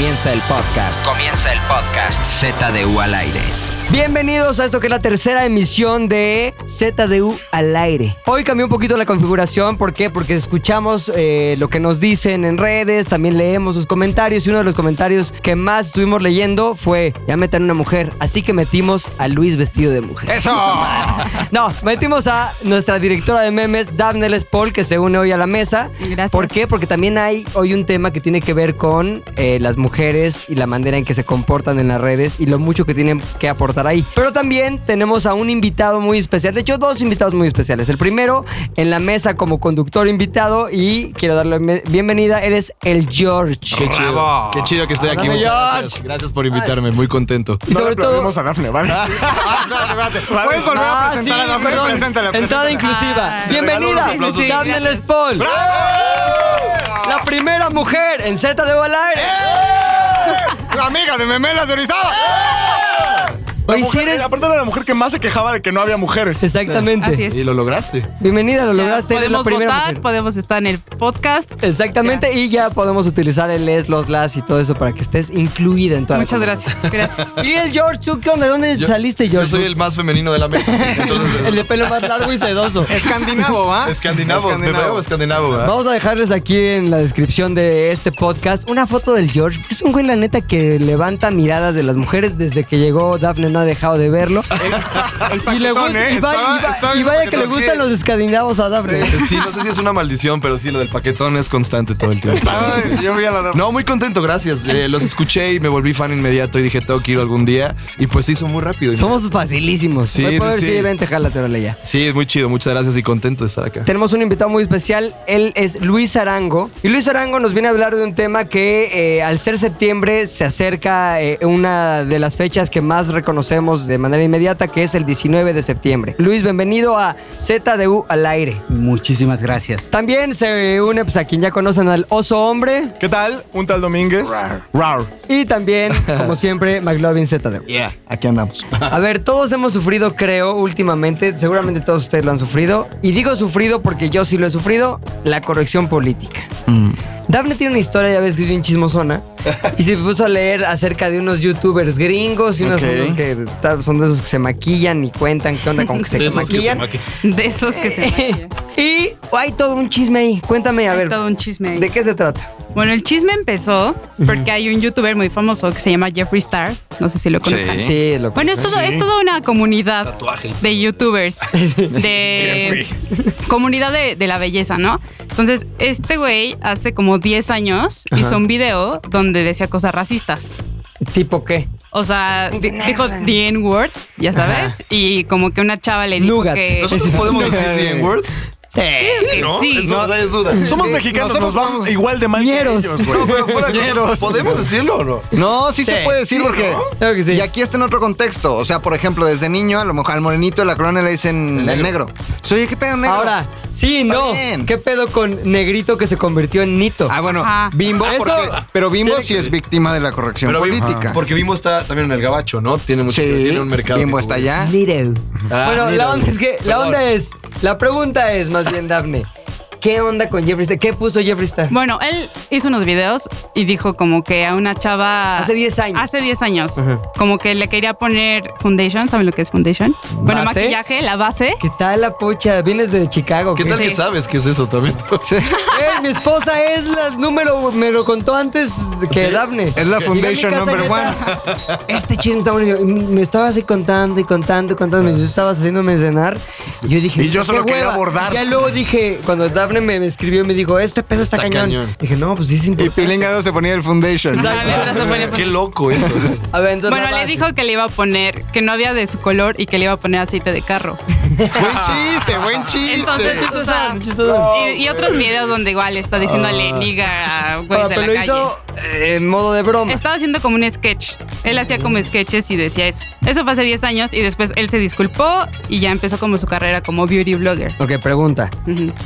Comienza el podcast. Comienza el podcast. ZDU al aire. Bienvenidos a esto que es la tercera emisión de ZDU al aire. Hoy cambió un poquito la configuración, ¿por qué? Porque escuchamos eh, lo que nos dicen en redes, también leemos sus comentarios y uno de los comentarios que más estuvimos leyendo fue, ya metan una mujer, así que metimos a Luis vestido de mujer. ¡Eso! No, metimos a nuestra directora de memes, Daphne Les Paul, que se une hoy a la mesa. Gracias. ¿Por qué? Porque también hay hoy un tema que tiene que ver con eh, las mujeres y la manera en que se comportan en las redes y lo mucho que tienen que aportar ahí. Pero también tenemos a un invitado muy especial, de hecho dos invitados muy especiales. El primero en la mesa como conductor invitado y quiero darle bienvenida, él es el George. Qué chido. Bravo. Qué chido que estoy aquí. Muchas George. gracias. Gracias por invitarme. Muy contento. Y sobre todo... aplaudimos a Dafne, ¿vale? ¿Puedes volver Ah, a presentar sí, a Dafne? perdón. Preséntala, Entrada preséntala. inclusiva. Ah. Bienvenida. Daphne Les Paul. La primera mujer en Z de al aire. La amiga de Memelas de Orizaba. La Oye, si Aparte era la mujer que más se quejaba de que no había mujeres. Exactamente. Así es. Y lo lograste. Bienvenida, lo Ya lograste. Eres la podemos primera votar, mujer. podemos estar en el podcast. Exactamente, y ya podemos utilizar el es, los las y todo eso para que estés incluida en toda la Muchas conversación. gracias. gracias. Y el George, ¿tú qué onda? ¿De dónde Yo- saliste, Yo George? soy el más femenino de la mesa. Entonces, El de pelo más largo y sedoso. Escandinavo, ¿va? Escandinavos, me Escandinavo. veo escandinavo, ¿verdad? Vamos a dejarles aquí en la descripción de este podcast una foto del George. Es un güey, la neta, que levanta miradas de las mujeres desde que llegó. Daphne no ha dejado de verlo. y, le gusta- ¿eh? y va- Estaba- y va- estaba y bien vaya que le gustan que- los escandinavos a Daphne. Sí, no sé si es una maldición, pero sí, lo del paquetón es constante todo el tiempo. Ay, yo vi a la Dafne. No, muy contento, gracias. Eh, los escuché y me volví fan inmediato y dije, tengo que ir algún día. Y pues se hizo muy rápido. Somos facilísimos. Sí, poder sí, sí. decir, vente, jálate, órale ya. Sí, es muy chido. Muchas gracias y contento de estar acá. Tenemos un invitado muy especial, él es Luis Arango. Y Luis Arango nos viene a hablar de un tema que eh, al ser septiembre se acerca eh, una de las fechas que más reconocemos de manera inmediata, que es el 19 de septiembre. Luis, bienvenido a ZDU al aire. Muchísimas gracias. También se une pues, a quien ya conocen al Oso Hombre ¿Qué tal? Un tal Domínguez. Rar. y también, como siempre, McLovin ZDU. Yeah, aquí andamos. A ver, todos hemos sufrido, creo, últimamente, seguramente todos ustedes lo han sufrido, y digo sufrido porque yo sí lo he sufrido, la corrección política. Daphne tiene una historia, ya ves que es bien chismosona, y se puso a leer acerca de unos youtubers gringos y unos Ok. unos que ta- son de esos que se maquillan y cuentan qué onda con que se De esos que se maquillan. maquillan. De esos que se maquillan. y hay todo un chisme ahí. Cuéntame, a Hay ver, todo un chisme ahí. ¿de qué se trata? Bueno, el chisme empezó porque hay un youtuber muy famoso que se llama Jeffree Star. No sé si lo conozcan. Sí, lo Bueno, es, todo, es toda una comunidad Tatuaje. de youtubers, de comunidad de, de la belleza, ¿no? Entonces, este güey hace como 10 años Ajá. hizo un video donde decía cosas racistas. ¿Tipo qué? O sea, di- dijo the N-word, ya sabes, y como que una chava le dijo Nougat. que... ¿Nosotros podemos decir the N-word? Sí. que ¿No? sí. No hayas dudas. Somos Sí, mexicanos, nosotros nos vamos igual de mal Ñeros. que ellos, güey. No, pero fuera de. ¿Podemos decirlo o no? No, sí, Sí. se puede decir Sí, porque. ¿no? Claro que sí. Y aquí está en otro contexto. O sea, por ejemplo, desde niño, a lo mejor al morenito de la colonia le dicen el negro. Soy, ¿qué pedo negro? Ahora, sí, no. bien. ¿Qué pedo con Negrito que se convirtió en Nito? Ah, bueno, Ajá. Bimbo, Eso porque, pero Bimbo tiene sí que- es víctima de la corrección Pero Bimbo- política. Porque Bimbo está también en el gabacho, ¿no? Tiene mucho Sí, tiene un mercado. Bimbo está allá. Nito. Ah, bueno, mira, la onda es que, la perdón. onda es, la pregunta es más mos vjen Davni. ¿Qué onda con Jeffree Star? ¿Qué puso Jeffree Star? Bueno, él hizo unos videos y dijo como que a una chava... Hace 10 años. Hace 10 años. Como que le quería poner foundation, ¿saben lo que es foundation? Bueno, ¿Base? maquillaje, la base. ¿Qué tal la pocha? ¿Vienes de Chicago? ¿Qué tal Sí. que sabes qué es eso también? Eh, mi esposa es la número, me lo contó antes que Daphne. Es la foundation number neta, Este chisme está. Y Me estabas así contando y contando y contando. Yo estabas haciéndome cenar. Y yo dije, Y yo "Qué solo quería hueva". abordar. Y ya luego dije, cuando Daphne me, me escribió, me dijo, este pedo está, Está cañón. cañón. Dije, no, pues sí es Y importante. Pilingado se ponía el foundation. Ah, mientras se ponía- Qué loco esto. A ver, entonces. Bueno, le dijo que le iba a poner, que no había de su color y que le iba a poner aceite de carro. buen chiste, buen chiste. Entonces, o sea, chistosón. y, y otros videos donde igual está diciéndole niga a güeyes Ah, de la calle. hizo en modo de broma. Estaba haciendo como un sketch. Él hacía como sketches y decía eso. Eso fue hace 10 años y después él se disculpó y ya empezó como su carrera como beauty blogger. Ok, pregunta.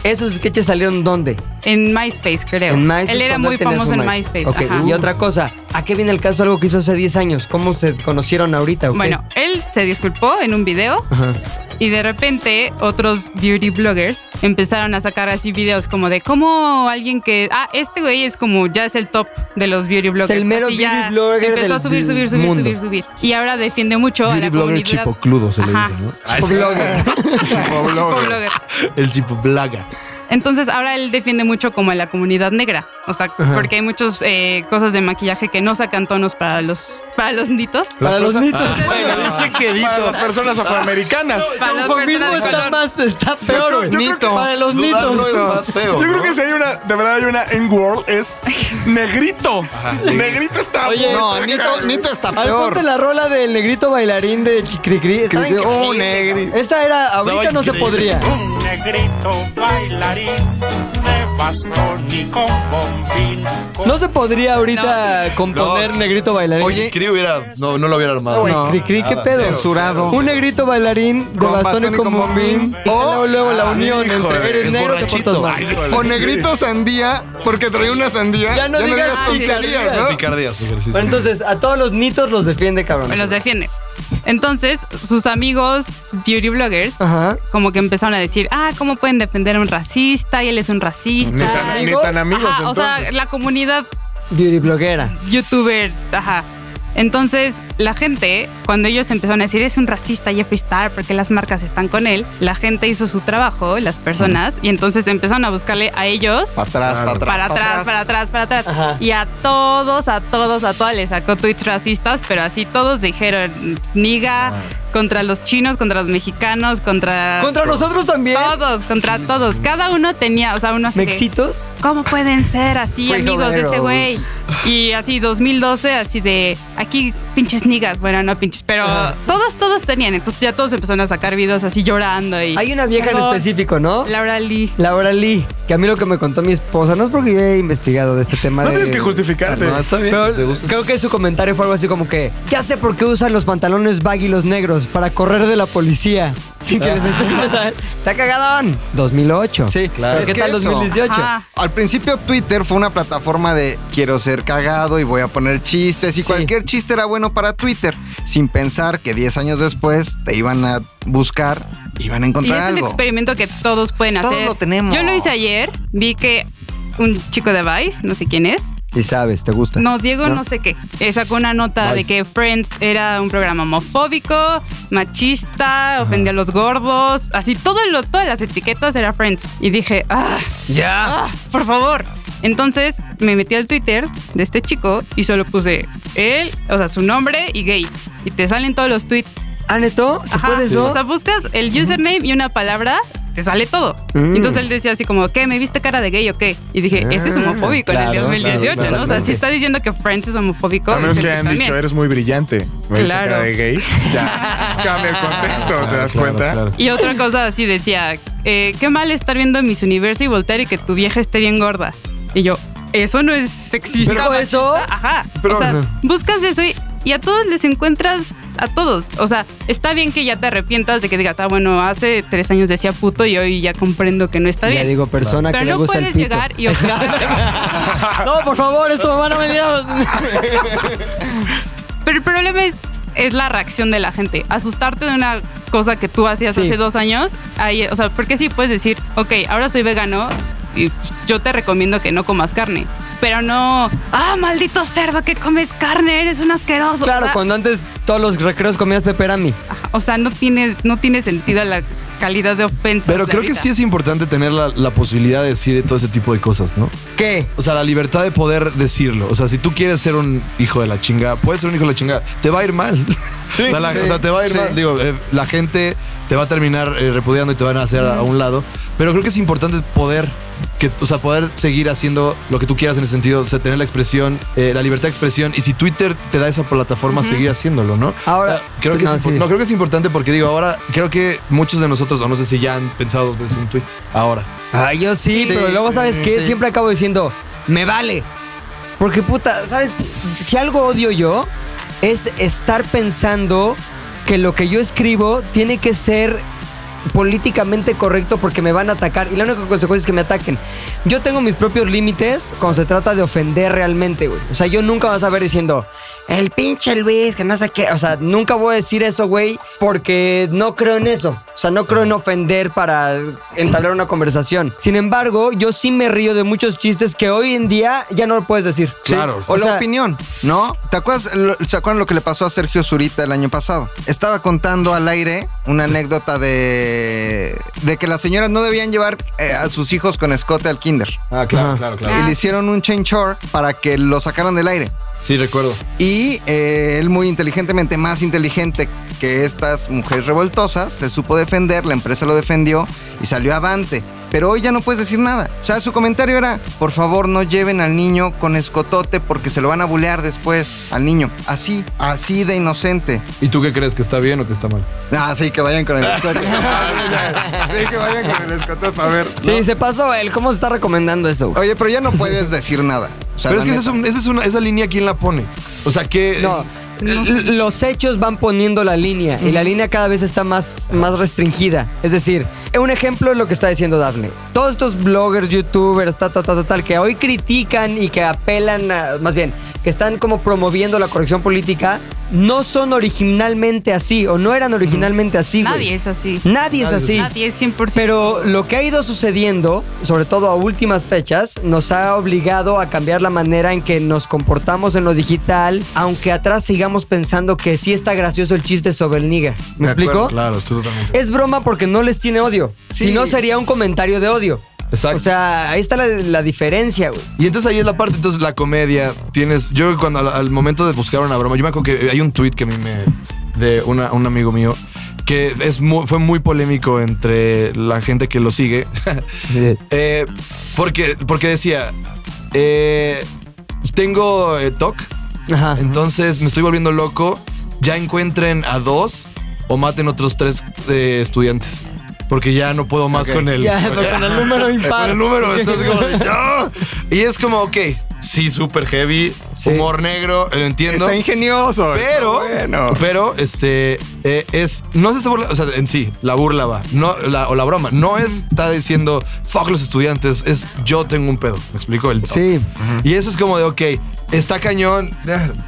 ¿Esos sketches salieron dónde? En MySpace, creo. En MySpace. Él era muy famoso en MySpace. Ok, ajá. y otra cosa. ¿A qué viene el caso algo que hizo hace 10 años? ¿Cómo se conocieron ahorita? o qué? Bueno, él se disculpó en un video Ajá. y de repente otros beauty bloggers empezaron a sacar así videos como de cómo alguien que. Ah, este güey es como ya es el top de los beauty bloggers. el mero Así ya beauty blogger Empezó a del subir, subir, subir, mundo. subir, subir. Y ahora defiende mucho a Beauty la blogger comunidad. chipocludo se le dice, ¿no? Chico blogger. Chipo blogger. El chipo blaga. Entonces ahora él defiende mucho como a la comunidad negra. O sea, porque hay muchas eh, cosas de maquillaje que no sacan tonos para los, para los nitos. Para los nitos. Bueno, dice que Para las personas afroamericanas. Para El las eufemismo personas está más, está peor. creo- yo creo que Para los Dudarlo nitos. es no. más feo. Yo creo ¿no? que si hay una, de verdad hay una N-World, es negrito. negrito está Oye, No, Nito, Nito está A ver, peor. ponte la rola del negrito bailarín de Chicricri. Oh, negri. Esa era, ahorita no se podría. Un negrito bailarín de bastón y con bombín. No se podría ahorita componer No. negrito bailarín. Oye, Cri hubiera. No, no lo hubiera armado. No, ¿qué Nada, pedo? cero, Censurado. cero, Un negrito bailarín de Con bastón y con bombín. Y O- luego, luego la unión híjole, entre eres es negro te borrachito. portas mal. Ay, híjole. O negrito sandía, porque trae una sandía. Ya no digas tonterías, picardías. ¿no? Picardías, porque sí, sí. Bueno, entonces, a todos los nitos los defiende, cabrón. Me los defiende. Entonces, sus amigos beauty bloggers Ajá. como que empezaron a decir, ah, ¿cómo pueden defender a un racista? Y él es un racista. Ni tan, ni amigos. tan amigos, Ajá, o sea, la comunidad Beauty bloguera. youtuber, ajá. Entonces, la gente, cuando ellos empezaron a decir, es un racista Jeffree Star porque las marcas están con él, la gente hizo su trabajo, las personas, y entonces empezaron a buscarle a ellos Para atrás, para atrás. para atrás, para atrás, para atrás. Ajá. Y a todos, a todos, a todas les sacó tweets racistas, pero así todos dijeron, niga, contra los chinos, contra los mexicanos, contra... Contra nosotros también. Todos, contra todos. Cada uno tenía, o sea, uno así de, Mexitos. ¿Cómo pueden ser así amigos de ese güey? Y así 2012, así de aquí pinches nigas, bueno, no pinches, pero todos, todos tenían. Entonces ya todos empezaron a sacar videos así llorando y. Hay una vieja en específico, ¿no? Laura Lee. Laura Lee, que a mí lo que me contó mi esposa, no es porque yo he investigado de este tema No de... tienes que justificarte. No, está bien. Pero ¿Te gusta? creo que su comentario fue algo así como que ya sé por qué usan los pantalones baggy los negros para correr de la policía. Sin que les esté- Está cagadón. 2008. Sí, Pero es ¿Qué que tal eso. 2018? Ajá. Al principio Twitter fue una plataforma de quiero ser cagado y voy a poner chistes y Sí. cualquier chiste era bueno para Twitter, sin pensar que 10 años después te iban a buscar, iban a Y encontrar es un algo. experimento que todos pueden Todos hacer. lo tenemos. Yo lo hice ayer, vi que un chico de Vice, no sé quién es, Y sabes, te gusta. No, Diego no, sé qué. Eh, sacó una nota de que Friends era un programa homofóbico, machista, ofendía a los gordos, así todo lo, todas las etiquetas era Friends. Y dije, ah, Ya. ah, por favor. Entonces me metí al Twitter de este chico y solo puse él, o sea, su nombre y gay. Y te salen todos los tweets. ¿Ah, neto? ¿Se Ajá. puede eso? O sea, buscas el username y una palabra, te sale todo. Mm. Entonces él decía así como, ¿qué? ¿Me viste cara de gay o qué? Y dije, eso es homofóbico en el claro, 2018, claro, ¿no? O sea, si está diciendo que Friends es homofóbico, A menos que hayan también. dicho, eres muy brillante. Me Claro. cara de gay. Ya cambia el contexto, ¿te das Claro, cuenta? claro. Y otra cosa así decía, eh, qué mal estar viendo Miss Universo y voltear y que tu vieja esté bien gorda. Y yo, eso no es sexista. ¿Pero machista". eso? Ajá. Pero- o sea, buscas eso y, y a todos les encuentras, a todos. O sea, está bien que ya te arrepientas de que digas, ah, bueno, hace tres años decía puto y hoy ya comprendo que no está Ya bien. digo, persona que Pero le no gusta el puedes pito. llegar y no, por favor, esto van a venir a... Pero el problema es, es la reacción de la gente. Asustarte de una cosa que tú hacías Sí. hace dos años. Ahí, o sea, porque sí puedes decir, ok, ahora soy vegano y yo te recomiendo que no comas carne. Pero no, ah, maldito cerdo que comes carne, eres un asqueroso. Claro, sea, cuando antes todos los recreos comías pepperami. ajá, o sea, no tiene, no tiene sentido la calidad de ofensa. Pero creo que sí es importante tener la, la posibilidad de decir todo ese tipo de cosas, ¿no? ¿Qué? O sea, la libertad de poder decirlo. O sea, si tú quieres ser un hijo de la chinga, puedes ser un hijo de la chinga, te va a ir mal. Sí. o, sea, la- Sí, o sea, te va a ir sí. mal. Digo, eh, la gente te va a terminar eh, repudiando y te van a hacer a, a un lado. Pero creo que es importante poder, que, o sea, poder seguir haciendo lo que tú quieras en ese sentido, o sea, tener la expresión, eh, la libertad de expresión. Y si Twitter te da esa plataforma, seguir haciéndolo, ¿no? Ahora- O sea, creo que no, es impor- sí. no, creo que es importante porque digo, ahora creo que muchos de nosotros, o no sé si ya han pensado dos veces un tweet, ahora. Ay, yo sí, Sí, pero luego, sí, ¿sabes qué? Siempre acabo diciendo, me vale. Porque, puta, ¿sabes? Si algo odio yo, es estar pensando que lo que yo escribo tiene que ser políticamente correcto porque me van a atacar y la única consecuencia es que me ataquen. Yo tengo mis propios límites cuando se trata de ofender realmente, güey. O sea, yo nunca vas a ver diciendo, el pinche Luis, que no sé qué. O sea, nunca voy a decir eso, güey, porque no creo en eso. O sea, no creo en ofender para entablar una conversación. Sin embargo, yo sí me río de muchos chistes que hoy en día ya no lo puedes decir. Claro. O, O la sea- opinión, ¿no? ¿Te acuerdas, lo- ¿Se acuerdan lo que le pasó a Sergio Zurita el año pasado? Estaba contando al aire una anécdota de, de que las señoras no debían llevar eh, a sus hijos con escote al kinder. Ah, claro, claro, claro. Y le hicieron un change org para que lo sacaran del aire. Sí, recuerdo. Y eh, él muy inteligentemente, más inteligente que estas mujeres revoltosas, se supo defender, la empresa lo defendió y salió avante. Pero hoy ya no puedes decir nada. O sea, su comentario era, por favor no lleven al niño con escotote porque se lo van a bulear después al niño. Así, así de inocente. ¿Y tú qué crees? ¿Que está bien o que está mal? Ah, sí, que vayan con el escotote. sí, que vayan con el escotote para ver. Sí, se pasó él. ¿Cómo se está recomendando eso? güey? Oye, pero ya no puedes decir nada. O sea, Pero es la que esa es, un- esa es una, esa línea, ¿quién la pone? O sea, que... No. L- Los hechos van poniendo la línea y la línea cada vez está más, más restringida. Es decir, un ejemplo es lo que está diciendo Daphne. Todos estos bloggers, youtubers, ta, ta, ta, ta, tal, que hoy critican y que apelan, a- más bien, que están como promoviendo la corrección política, no son originalmente así o no eran originalmente así. Nadie es así. Nadie es así. Nadie es 100%. Pero lo que ha ido sucediendo, sobre todo a últimas fechas, nos ha obligado a cambiar la manera en que nos comportamos en lo digital, aunque atrás sigamos pensando que sí está gracioso el chiste sobre el nigga. ¿Me explico? Claro, estoy totalmente... Es broma porque no les tiene odio. Sí. Si no, sería un comentario de odio. Exacto. O sea, ahí está la, la diferencia, güey. Y entonces ahí es la parte, entonces la comedia, tienes, yo cuando al, al momento de buscar una broma, yo me acuerdo que hay un tweet que a mí me, de una- un amigo mío, que es muy- fue muy polémico entre la gente que lo sigue, Eh, porque, porque decía, eh, tengo eh, TOC, Ajá. entonces me estoy volviendo loco, ya encuentren a dos o maten otros tres eh, estudiantes. Porque ya no puedo más con el, Ya, con el número impar. Con el número, estás como de, "Ya". Y es como, ok, sí, súper heavy, Sí. humor negro, lo entiendo. Está ingenioso. Pero, está bueno. pero, este, eh, es, no se está burla, o sea, en sí, la burla va, no, la, o la broma, no es, está diciendo, fuck los estudiantes, es yo tengo un pedo, me explico el top. Sí. Y eso es como de, ok, está cañón,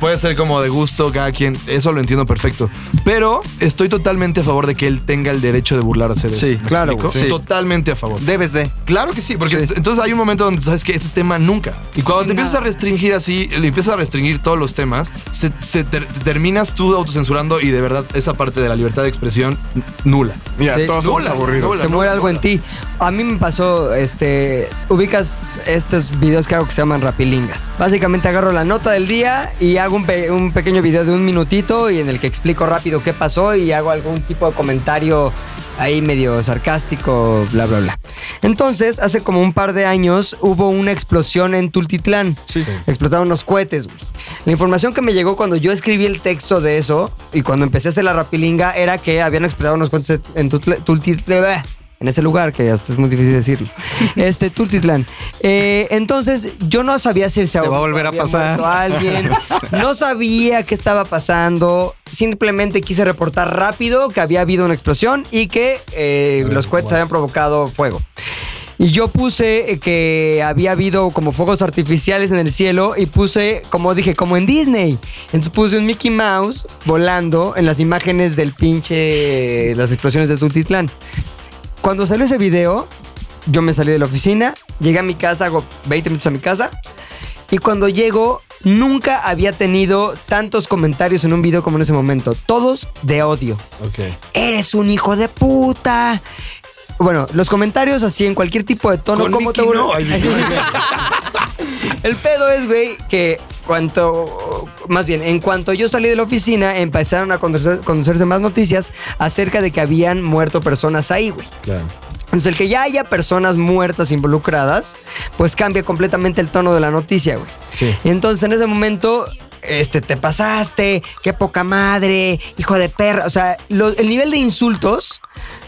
puede ser como de gusto cada quien, eso lo entiendo perfecto. Pero estoy totalmente a favor de que él tenga el derecho de burlarse de Sí, eso. ¿me claro, explico? sí. Totalmente a favor. Debes de. Claro que sí, porque Sí. ent- entonces hay un momento donde sabes que ese tema nunca. Y cuando te empiezas a restringir así, le empiezas a restringir todos los temas, se, se ter- te terminas tú autocensurando y de verdad esa parte de la libertad de expresión n- nula. Mira, Sí. todos somos Nula, aburridos. nula. Se muere algo en ti. A mí me pasó, este, ubicas estos videos que hago que se llaman rapilingas. Básicamente agarro la nota del día y hago un, pe- un pequeño video de un minutito y en el que explico rápido qué pasó y hago algún tipo de comentario ahí medio sarcástico, bla, bla, bla. Entonces, hace como un par de años hubo una explosión en Tultitlán. Sí. Explotaron unos cohetes, güey. La información que me llegó cuando yo escribí el texto de eso y cuando empecé a hacer la rapilinga era que habían explotado unos cohetes en Tultitlán. En ese lugar, que hasta es muy difícil decirlo. Este, Tultitlán. Eh, entonces, yo no sabía si se Te va a volver a pasar. alguien. No sabía qué estaba pasando. Simplemente quise reportar rápido que había habido una explosión y que eh, los cohetes habían provocado fuego. Y yo puse eh, que había habido como fuegos artificiales en el cielo y puse, como dije, como en Disney. Entonces puse un Mickey Mouse volando en las imágenes del pinche, las explosiones de Tultitlán. Cuando salió ese video, yo me salí de la oficina, llegué a mi casa, hago 20 minutos a mi casa. Y cuando llego, nunca había tenido tantos comentarios en un video como en ese momento. Todos de odio Ok. eres un hijo de puta. Bueno, los comentarios así en cualquier tipo de tono, Con ¿cómo te Mickey vuelve- no. Ay, Así. El pedo es, güey, que cuanto, más bien, en cuanto yo salí de la oficina, empezaron a conocer- conocerse más noticias acerca de que habían muerto personas ahí, güey. Claro. Entonces, el que ya haya personas muertas involucradas, pues cambia completamente el tono de la noticia, güey. Sí. Y entonces, en ese momento, este, te pasaste, qué poca madre, hijo de perra. O sea, lo- el nivel de insultos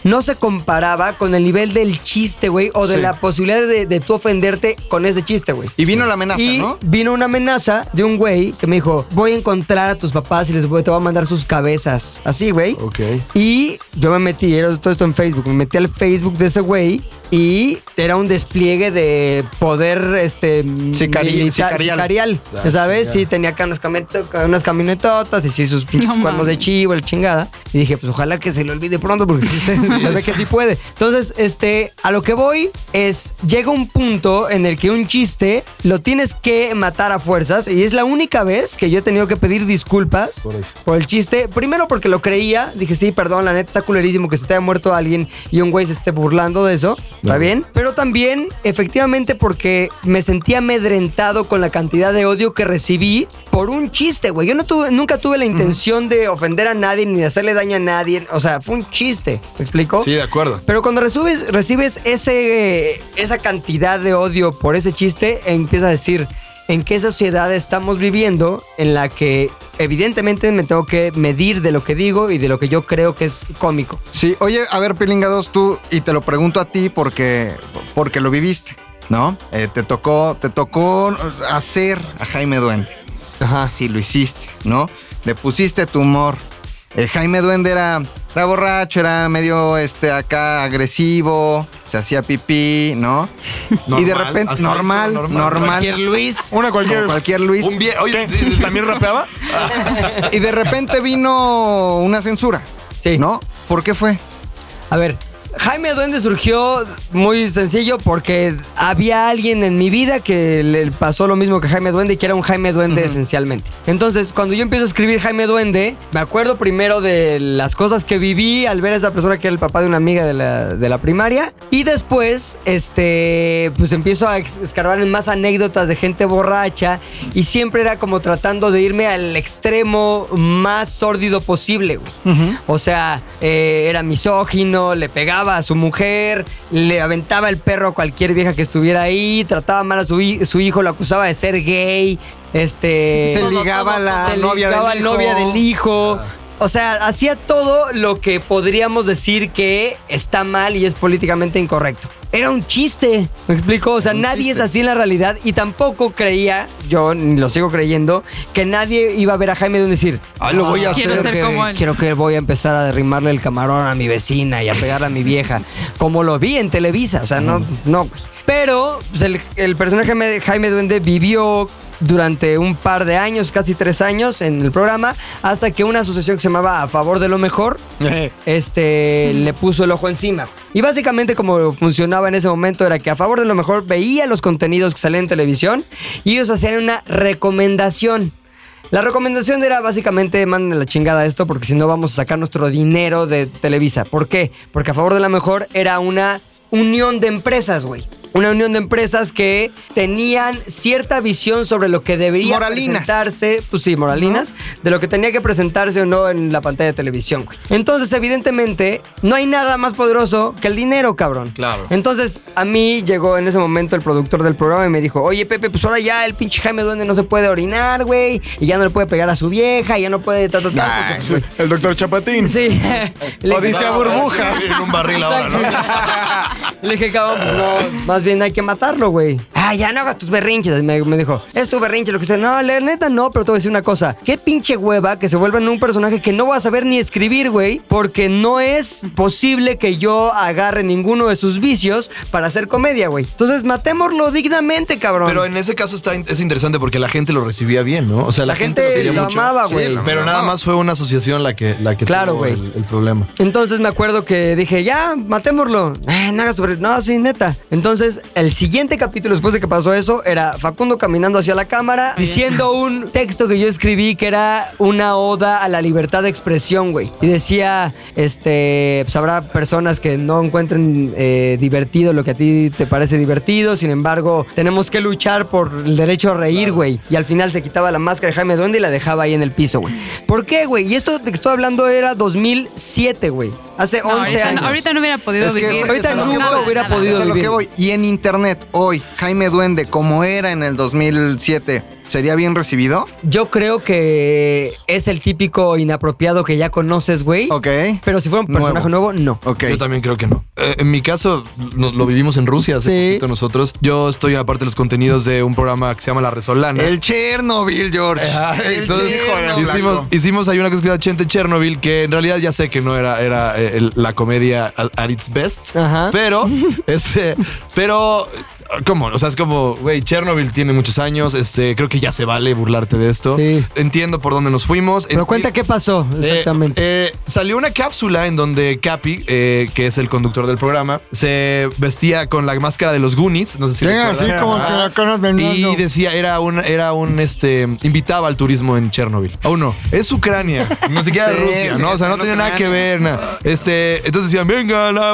no se comparaba con el nivel del chiste, güey, o de Sí. la posibilidad de, de tú ofenderte con ese chiste, güey. Y vino la amenaza, Y ¿no? vino una amenaza de un güey que me dijo, voy a encontrar a tus papás y les voy, te voy a mandar sus cabezas. Así, güey. Ok. Y yo me metí, era todo esto en Facebook, me metí al Facebook de ese güey y era un despliegue de poder este Sicari- militar- sicarial. sicarial, Ah, ¿sabes? Sí, tenía acá unas, camionet- unas camionetotas y sí, sus pinches No cuernos de chivo, el chingada. Y dije, pues ojalá que se lo olvide pronto porque sí se, se ve que sí puede. Entonces, este, a lo que voy es, llega un punto en el que un chiste lo tienes que matar a fuerzas y es la única vez que yo he tenido que pedir disculpas Por eso. por el chiste. Primero porque lo creía, dije, sí, perdón, la neta está culerísimo que se te haya muerto alguien y un güey se esté burlando de eso, ¿está bien? Pero también, efectivamente, porque me sentía amedrentado con la cantidad de odio que recibí por un chiste, güey. Yo no tuve, nunca tuve la intención de ofender a nadie ni de hacerle daño a nadie. O sea, fue un chiste, ¿me explico? Sí, de acuerdo. Pero cuando recibes, recibes ese, esa cantidad de odio por ese chiste, empieza a decir, ¿en qué sociedad estamos viviendo en la que evidentemente me tengo que medir de lo que digo y de lo que yo creo que es cómico? Sí, oye, a ver, Pilingados, tú, y te lo pregunto a ti porque, porque lo viviste, ¿no? Eh, te tocó, te tocó hacer a Jaime Duende. Ajá. Sí, lo hiciste, ¿no? Le pusiste tu humor. Eh, Jaime Duende era, era borracho, era medio este acá agresivo, se hacía pipí, ¿no? y de repente, normal, normal. normal. Cualquier Luis. Una cualquier. Cualquier Luis. Un vie- Oye. ¿También rapeaba? Y de repente vino una censura. Sí. ¿No? ¿Por qué fue? A ver, Jaime Duende surgió muy sencillo porque había alguien en mi vida que le pasó lo mismo que Jaime Duende y que era un Jaime Duende esencialmente. Entonces, cuando yo empiezo a escribir Jaime Duende, me acuerdo primero de las cosas que viví al ver a esa persona que era el papá de una amiga de la, de la primaria y después, este, pues empiezo a escarbar en más anécdotas de gente borracha y siempre era como tratando de irme al extremo más sórdido posible, güey. O sea, eh, era misógino, le pegaba a su mujer, le aventaba el perro a cualquier vieja que estuviera ahí, trataba mal a su, su hijo, lo acusaba de ser gay, este... Se ligaba a la se novia ligaba del novia hijo. del hijo. O sea, hacía todo lo que podríamos decir que está mal y es políticamente incorrecto. Era un chiste, ¿me explico? O sea, un nadie es así en la realidad y tampoco creía, yo ni lo sigo creyendo, que nadie iba a ver a Jaime de decir, Ah, lo voy a Quiero hacer. ser que, como él. quiero que voy a empezar a derrimarle el camarón a mi vecina y a pegarle a mi vieja, como lo vi en Televisa, o sea, no, no, güey. Pero pues, el, el personaje de Jaime Duende vivió durante un par de años, casi tres años en el programa, hasta que una asociación que se llamaba A Favor de lo Mejor, este, le puso el ojo encima. Y básicamente como funcionaba en ese momento era que A Favor de lo Mejor veía los contenidos que salían en televisión y ellos hacían una recomendación. La recomendación era básicamente manden la chingada esto porque si no vamos a sacar nuestro dinero de Televisa. ¿Por qué? Porque a favor de la mejor era una unión de empresas, güey. Una unión de empresas que tenían cierta visión sobre lo que debería Moralinas. presentarse, pues sí, moralinas, de lo que tenía que presentarse o no en la pantalla de televisión, güey. Entonces, evidentemente, no hay nada más poderoso que el dinero, cabrón. Claro. Entonces, a mí llegó en ese momento el productor del programa y me dijo, oye, Pepe, pues ahora ya el pinche Jaime Duende no se puede orinar, güey, y ya no le puede pegar a su vieja, y ya no puede... ta, ta, ta, Ay, porque, pues, El doctor Chapatín. Sí. Le dije, Odisea burbujas. En un barril ahora, ¿no? Le dije, cabrón, pues no, más bien hay que matarlo, güey. Ah, ya no hagas tus berrinches. Me, me dijo, es tu berrinche, lo que sea. No, la neta no, pero te voy a decir una cosa. Qué pinche hueva que se vuelva en un personaje que no va a saber ni escribir, güey, porque no es posible que yo agarre ninguno de sus vicios para hacer comedia, güey. Entonces, matémoslo dignamente, cabrón. Pero en ese caso está, es interesante porque la gente lo recibía bien, ¿no? O sea, la, La gente lo amaba, güey. pero nada más fue una asociación la que, la que Claro, tuvo güey. el, el problema. Entonces me acuerdo que dije, ya, matémoslo. Eh, no hagas sobre. No, sí, neta. Entonces, el siguiente capítulo después de que pasó eso era Facundo caminando hacia la cámara diciendo un texto que yo escribí que era una oda a la libertad de expresión, güey. Y decía, este, pues habrá personas que no encuentren eh, divertido lo que a ti te parece divertido. Sin embargo, tenemos que luchar por el derecho a reír, güey. Y al final se quitaba la máscara de Jaime Duende y la dejaba ahí en el piso, güey. ¿Por qué, güey? Y esto de que estoy hablando era 2007, güey. Hace No, 11 ahorita, años. no, ahorita no hubiera podido Es que vivir. es- Ahorita nunca voy. hubiera Nada. podido Es a lo vivir. que voy. Y en internet, hoy, Jaime Duende, como era en el 2007, ¿sería bien recibido? Yo creo que es el típico inapropiado que ya conoces, güey. Ok. Pero si fuera un personaje nuevo, no. Ok. Yo también creo que no. Eh, en mi caso, lo vivimos en Rusia hace Sí. poquito nosotros. Yo estoy en la parte de los contenidos de un programa que se llama La Resolana. El Chernobyl, George. El Entonces Chernobyl. hicimos, hicimos ahí una cosa que se llama Chente Chernobyl, que en realidad ya sé que no era, era eh, el- la comedia at, at its best, Ajá. pero, este, pero, ¿cómo? O sea, es como, güey, Chernobyl tiene muchos años, este, creo que ya se vale burlarte de esto. Sí. Entiendo por dónde nos fuimos. Pero Enti- cuenta qué pasó eh, exactamente. eh, salió una cápsula en donde Capi, eh, que es el conductor del programa, se vestía con la máscara de los Goonies. No sé si Sí, así como que la cara del Y decía, era un, era un, este, invitaba al turismo en Chernobyl. Aún no, es Ucrania, no siquiera Sí, Rusia, sí, ¿no? O sea, no tenía nada que ver, nada. Este, entonces decían, vengan a,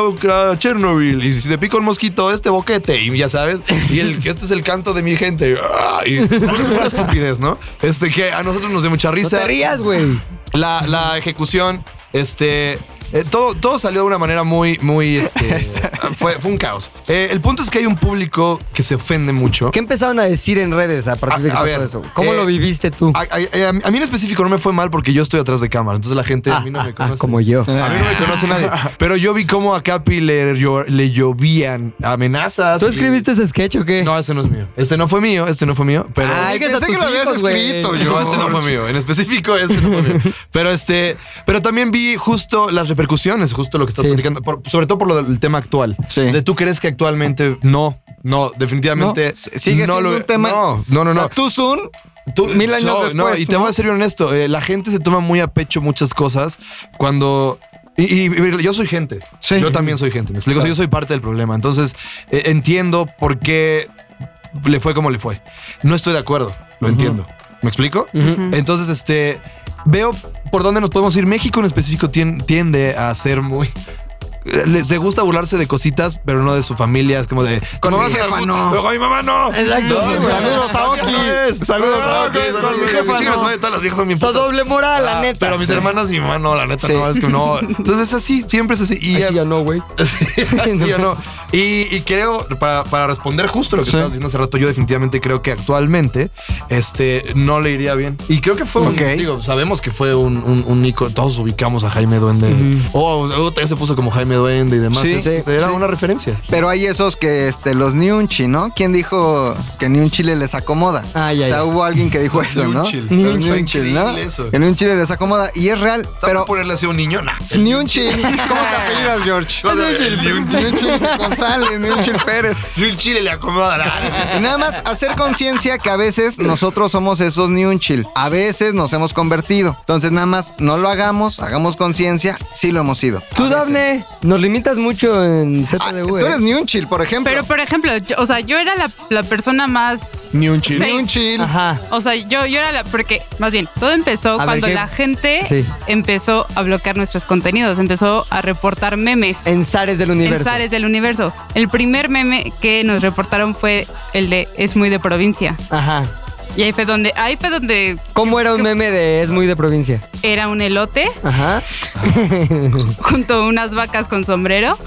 a Chernobyl. Y si te pica un mosquito, este boquete, y ya sabes. Y el, este es el canto de mi gente. Y pura estupidez, ¿no? Este, que a nosotros nos dio mucha no risa. te rías, güey. La, la ejecución, este. Eh, todo, todo salió de una manera muy, muy. Este, fue, fue un caos. Eh, el punto es que hay un público que se ofende mucho. ¿Qué empezaron a decir en redes a partir de que A- a pasó ver, eso? ¿Cómo eh, lo viviste tú? A, a- a- a mí en específico no me fue mal porque yo estoy atrás de cámara. Entonces la gente a mí no me Ah, conoce. como yo. A mí no me conoce nadie. Pero yo vi cómo a Capi le, le llovían amenazas. ¿Tú y- escribiste ese sketch o qué? No, este no es mío. Este no fue mío. Este no fue mío. Pero. Ay, Digas a pensé que lo habías escrito, No, George. este no fue mío. En específico, este no fue mío. Pero este, pero también vi justo las repercusiones, justo lo que estás Sí. platicando, por- sobre todo por lo del tema actual. Sí. De tú crees que actualmente no, no, definitivamente No, sigue no siendo lo- un tema. No, no, no, O sea, no. tú, Sun, Tú- mil años no, después, No, y te voy a ser bien honesto. eh, la gente se toma muy a pecho muchas cosas cuando. Y, y- y yo soy gente. Sí. Yo también soy gente. Me explico. O sea, yo soy parte del problema. Entonces, eh, entiendo por qué le fue como le fue. No estoy de acuerdo. Lo entiendo. ¿Me explico? Entonces, este. Veo por dónde nos podemos ir. México en específico tien- tiende a ser muy. Les le gusta burlarse de cositas, pero no de su familia. Es como de. Con "¿Cómo mi jefa, no". Con mi mamá no. Exacto. Saludos a Oki. Saludos a Oki. Saludos a Con mi jefa. Todas las viejas son Son putas. doble moral, la Ah, neta. Pero mis hermanas y mi mamá no, la neta Sí. no, es que no. Entonces es así, siempre es así. Y Ay, ya- sí, ya no, güey. Sí, o no. Y, y creo, para, para responder justo lo que estabas diciendo hace rato, yo definitivamente creo que actualmente este, no le iría bien. Y creo que fue un, digo, sabemos que fue un, un, todos ubicamos a Jaime Duende. O o ya se puso como Jaime Duende y demás. Sí, Es- sí, era sí. una referencia. Pero hay esos que, este, los Niunchi, ¿no? ¿Quién dijo que ni un chile les acomoda? Ay, ay, o sea, hubo alguien que dijo eso, ¿no? Niunchil. Niunchil, ¿no? eso. Que ni un chile les acomoda. Y es real, Pero pero... ponerle así a un niño, nah. Ni un chile. ¿Cómo te apellidas, George? Niunchil. Ni un chile González, ni un chile Pérez. Ni un chile le acomoda nada. Y nada más hacer conciencia que a veces nosotros somos esos ni un chill. A veces nos hemos convertido. Entonces nada más no lo hagamos, hagamos conciencia, sí lo hemos sido. Tú. Dafne, nos limitas mucho en Ah, ZDU. tú eres ni un chill, por ejemplo. Pero, por ejemplo, yo- o sea, yo era la, la persona más... Ni un ni un chill. Ajá. O sea, yo, yo era la... Porque, más bien, todo empezó ver, cuando ¿qué? la gente Sí. empezó a bloquear nuestros contenidos, empezó a reportar memes. En Zares del en Universo. Zares del universo. El primer meme que nos reportaron fue el de Es muy de provincia. Ajá. Y ahí fue donde, ahí fue donde ¿Cómo era un meme de Es muy de provincia? era un elote Ajá. junto a unas vacas con sombrero.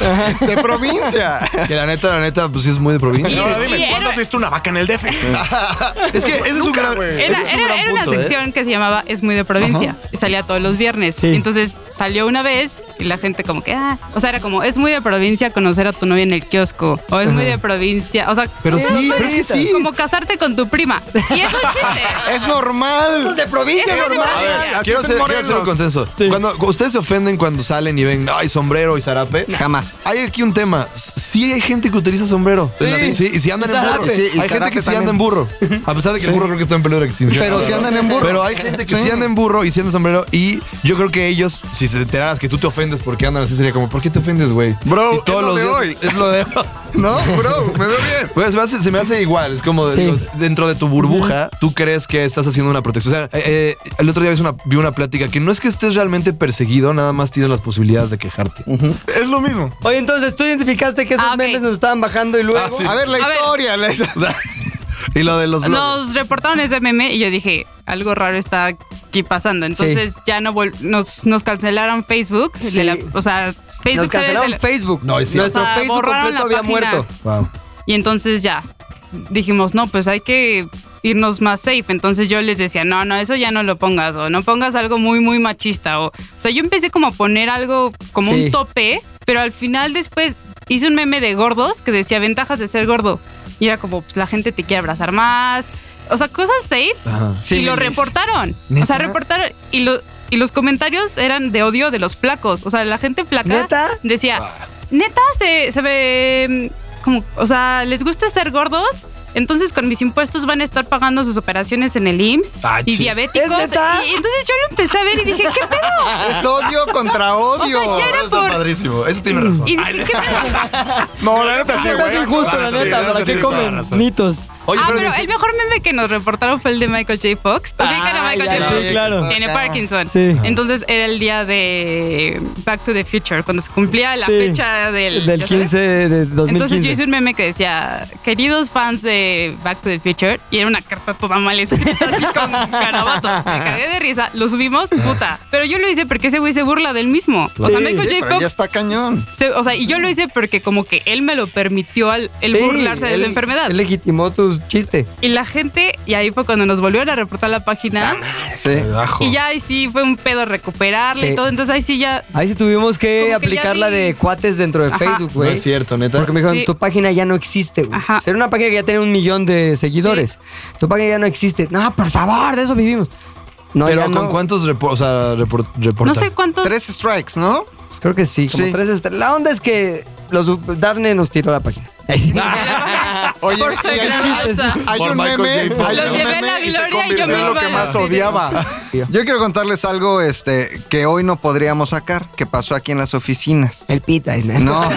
De provincia. Que la neta, la neta, pues sí es muy de provincia. Ahora dime, ¿cuándo era- has visto una vaca en el DF? Es que ese es un gran. güey. Era, es un era- gran era una ¿eh? sección que se llamaba Es muy de provincia. Y salía todos los viernes. Sí. Entonces salió una vez y la gente como que, ah, o sea, era como, es muy de provincia conocer a tu novia en el kiosco. O es muy de provincia. O sea, Pero sí, pero es que sí. como casarte con tu prima. Y es normal. de provincia, Es normal. Ver, quiero, hacer, quiero hacer un consenso. Cuando ustedes se ofenden cuando salen y ven, ay, sombrero y zarape. Jamás. Hay aquí un tema. Sí hay gente que utiliza sombrero. Sí. Sí, y si andan Y en burro. Sí, hay gente que sí anda en burro. A pesar de que el burro creo que está en peligro de extinción. Pero sí andan en burro. Pero hay gente que sí. Sí. anda en burro y sí anda en sombrero. Y yo creo que ellos, si se enteraras que tú te ofendes porque andan así, sería como, ¿por qué te ofendes, güey? Bro, Si todos es lo los de días- hoy. Es lo de No, bro, me veo bien. Pues se me, hace, se me hace igual, es como dentro de tu burbuja, tú crees que estás haciendo una protección. O sea, eh, eh, el otro día vi una, vi una plática que no es que estés realmente perseguido, nada más tienes las posibilidades de quejarte. Es lo mismo. Oye, entonces tú identificaste que esos Ah, memes nos estaban bajando y luego. Ah, sí. A ver, la A ver. historia. la y lo de los blogs. Nos reportaron ese meme y yo dije, algo raro está aquí pasando. Entonces ya no nos, nos cancelaron Facebook. el Sí. de la- o sea, Facebook Nos cancelaron desde- Facebook. No, es. Nuestro O sea, Facebook completo había página. muerto. Wow. Y entonces ya dijimos, no, pues hay que irnos más safe. Entonces yo les decía, no, no, eso ya no lo pongas, o no pongas algo muy, muy machista. O, o sea, yo empecé como a poner algo como Sí. un tope, pero al final después hice un meme de gordos que decía ventajas de ser gordo. Y era como, pues la gente te quiere abrazar más. O sea, cosas safe. Sí, y lo reportaron. ¿Neta? O sea, reportaron. Y, lo- y los comentarios eran de odio de los flacos. O sea, la gente flaca ¿Neta? decía, neta, se, se ve mm, como, o sea, les gusta ser gordos. Entonces con mis impuestos van a estar pagando sus operaciones en el IMSS Ah, y diabéticos. ¿Es? Y entonces yo lo empecé a ver y dije, ¿qué pedo? Es odio contra odio. O sea, Eso por- padrísimo. Eso tiene razón. Y dije, ¿qué pedo? No, la neta sí, güey. injusto, la sí, neta. ¿Para sí, qué comen razón. nitos? Oye, ah, pero, pero el mejor meme que nos reportaron fue el de Michael J. Fox. Ubican a Ah, Michael ya, J. sí, Fox. claro. Tiene Parkinson. Sí. Entonces era el día de Back to the Future, cuando se cumplía la Sí. fecha del, Del ¿ya sabes? 15 de 2015. Entonces yo hice un meme que decía, queridos fans de Back to the Future, y era una carta toda mal escrita, así con garabatos. Me cagué de risa, lo subimos, puta. Pero yo lo hice porque ese güey se burla del mismo. O sea, Sí, Michael Sí, J. pero ya Fox, está cañón. se- o sea, y yo lo hice porque como que él me lo permitió al, el Sí, burlarse de él- la enfermedad. Él legitimó tu chiste. Y la gente, y ahí fue cuando nos volvieron a reportar la página. Sí. Ajo. Y ya ahí sí fue un pedo recuperarle Sí. y todo. Entonces ahí sí ya. Ahí sí tuvimos que aplicar la de cuates dentro de Ajá. Facebook, No güey. es cierto, neta. Porque me dijeron, Sí. tu página ya no existe, güey. Ajá. O sea, era una página que ya tenía un millón de seguidores. Tu página ya no existe. No, por favor, de eso vivimos. No, pero ya ¿con no. cuántos repor- o sea, repor- reportan? No sé cuántos. Tres strikes, ¿no? Pues creo que sí, como Sí. tres. La onda es que los Dafne nos tiró la página. Oye, Por hay, gran hay- alza. hay Por un meme. Hay Los un llevé a la gloria y yo misma. lo que más odiaba. Yo quiero contarles algo este, que hoy no podríamos sacar, que pasó aquí en las oficinas. El pita. No,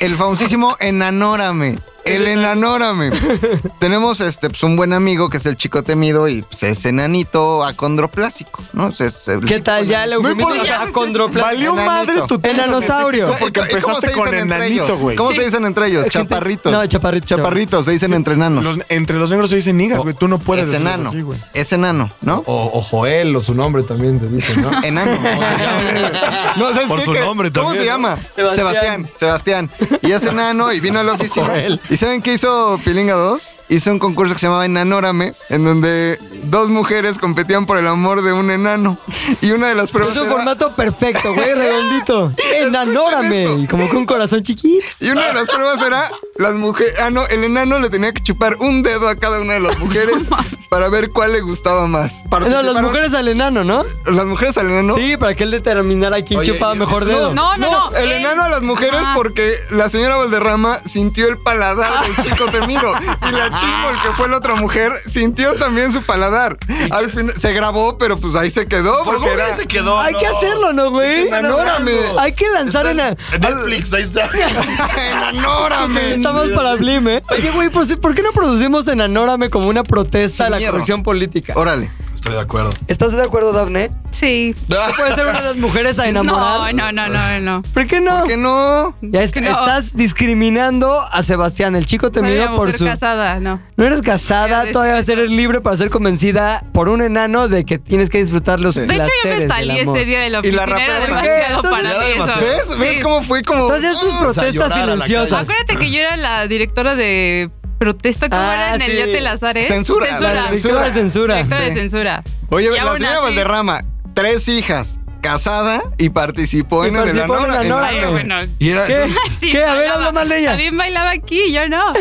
el famosísimo Enanórame. El enanórame. Tenemos este, pues, un buen amigo que es el chico temido y pues, es enanito acondroplásico, ¿no? O sea, es el ¿Qué tal? Ya le No importa. acondroplásico. Valió Enanito. madre tu tema Enanosaurio. científico Porque ¿Y cómo empezaste se con dicen entre enanito, ellos? güey. ¿Cómo se dicen entre ellos? Chaparritos. No, chaparritos. Chaparritos, se dicen entre enanos. Los- entre los negros se dicen nigas, güey. Tú no puedes es decirles enano. así, güey. es enano, ¿no? O, o Joel, o su nombre también te dicen, ¿no? Enano. no, ¿sabes Por qué? su ¿Qué? nombre ¿Cómo también, se ¿no? llama? Sebastián. Sebastián. Sebastián. Y es enano y vino a la oficina. Joel. ¿Y saben qué hizo Pilinga 2? Hizo un concurso que se llamaba Enanórame, en donde dos mujeres competían por el amor de un enano. Y una de las pruebas. Es un era- formato perfecto, güey, redondito. Enanórame. Y como que un corazón chiquito. Y una de las pruebas era las mujeres. Ah, no, el enano le tenía que chupar un dedo a cada una de las mujeres para ver cuál le gustaba más. No, las mujeres al enano, ¿no? Las mujeres al enano. Sí, para que él determinara quién Oye, chupaba mejor dedo. No, no, no. el enano a las mujeres Ajá. porque la señora Valderrama sintió el paladar del chico temido. Y la chico, que fue la otra mujer, sintió también su paladar. Al fin se grabó, pero pues ahí se quedó. ¿Por qué era. se quedó? Hay No. que hacerlo, ¿no, güey? Enanórame. Hay que lanzar Está en... Netflix, ahí está. Enanórame. Estamos para Blim, ¿eh? Oye, güey, ¿por, si- ¿por qué no producimos Enanórame como una protesta a la miedo. corrección política? Órale. Estoy de acuerdo. ¿Estás de acuerdo, Dafne? Sí. ¿Puede ser una de las mujeres a enamorar? No, no, no, no, no. ¿Por qué no? ¿Por qué no? Ya Que no. estás discriminando a Sebastián, el chico una temido por su... casada, no. No eres casada, todavía de- eres libre para ser convencida por un enano de que tienes que disfrutar los De De hecho, yo me salí ese día de la Y la oficina. Era rapera, ¿por qué? demasiado Entonces- para mí demasiado. ¿Ves? ¿Ves Sí. cómo fue como. Entonces tus sea, protestas silenciosas. Acuérdate que yo era la directora de protesta, ¿cómo Ah, era en el sí. Yate Lazares? Censura, La directora de censura. Directora de censura. Oye, Y la señora así- Valderrama, tres hijas, casada y participó Y en participó en el Ay, bueno. Y era, ¿Qué? entonces, Sí, ¿Qué? A ver, habla mal de ella. También bailaba aquí, yo no.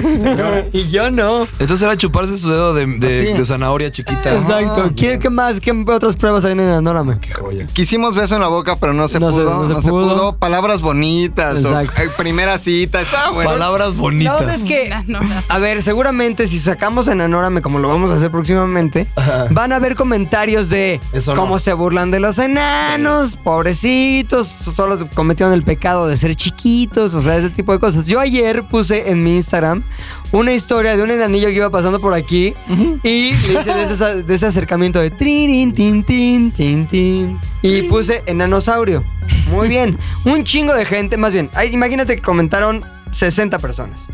y yo no. entonces era chuparse su dedo de, de- Así. de zanahoria chiquita. Exacto. ¿Qué, qué más? ¿Qué otras pruebas hay en? Qué joya. Quisimos beso en la boca, pero no se No se- pudo. no No se se, pudo. Palabras bonitas. o, Exacto. eh, primera cita. Está bueno. Palabras La bonitas. onda es que, No, no. a ver, seguramente si sacamos Enanórame como lo vamos a hacer próximamente, van a haber comentarios de Eso no. cómo se burlan de los enanos, pobrecitos, solo cometieron el pecado de ser chiquitos, o sea, ese tipo de cosas. Yo ayer puse en mi Instagram una historia de un enanillo que iba pasando por aquí y le hice de ese, de ese acercamiento de trin, tin, tin, tin, tin, y puse enanosaurio. Muy bien. Un chingo de gente, más bien, ay, imagínate que comentaron 60 personas.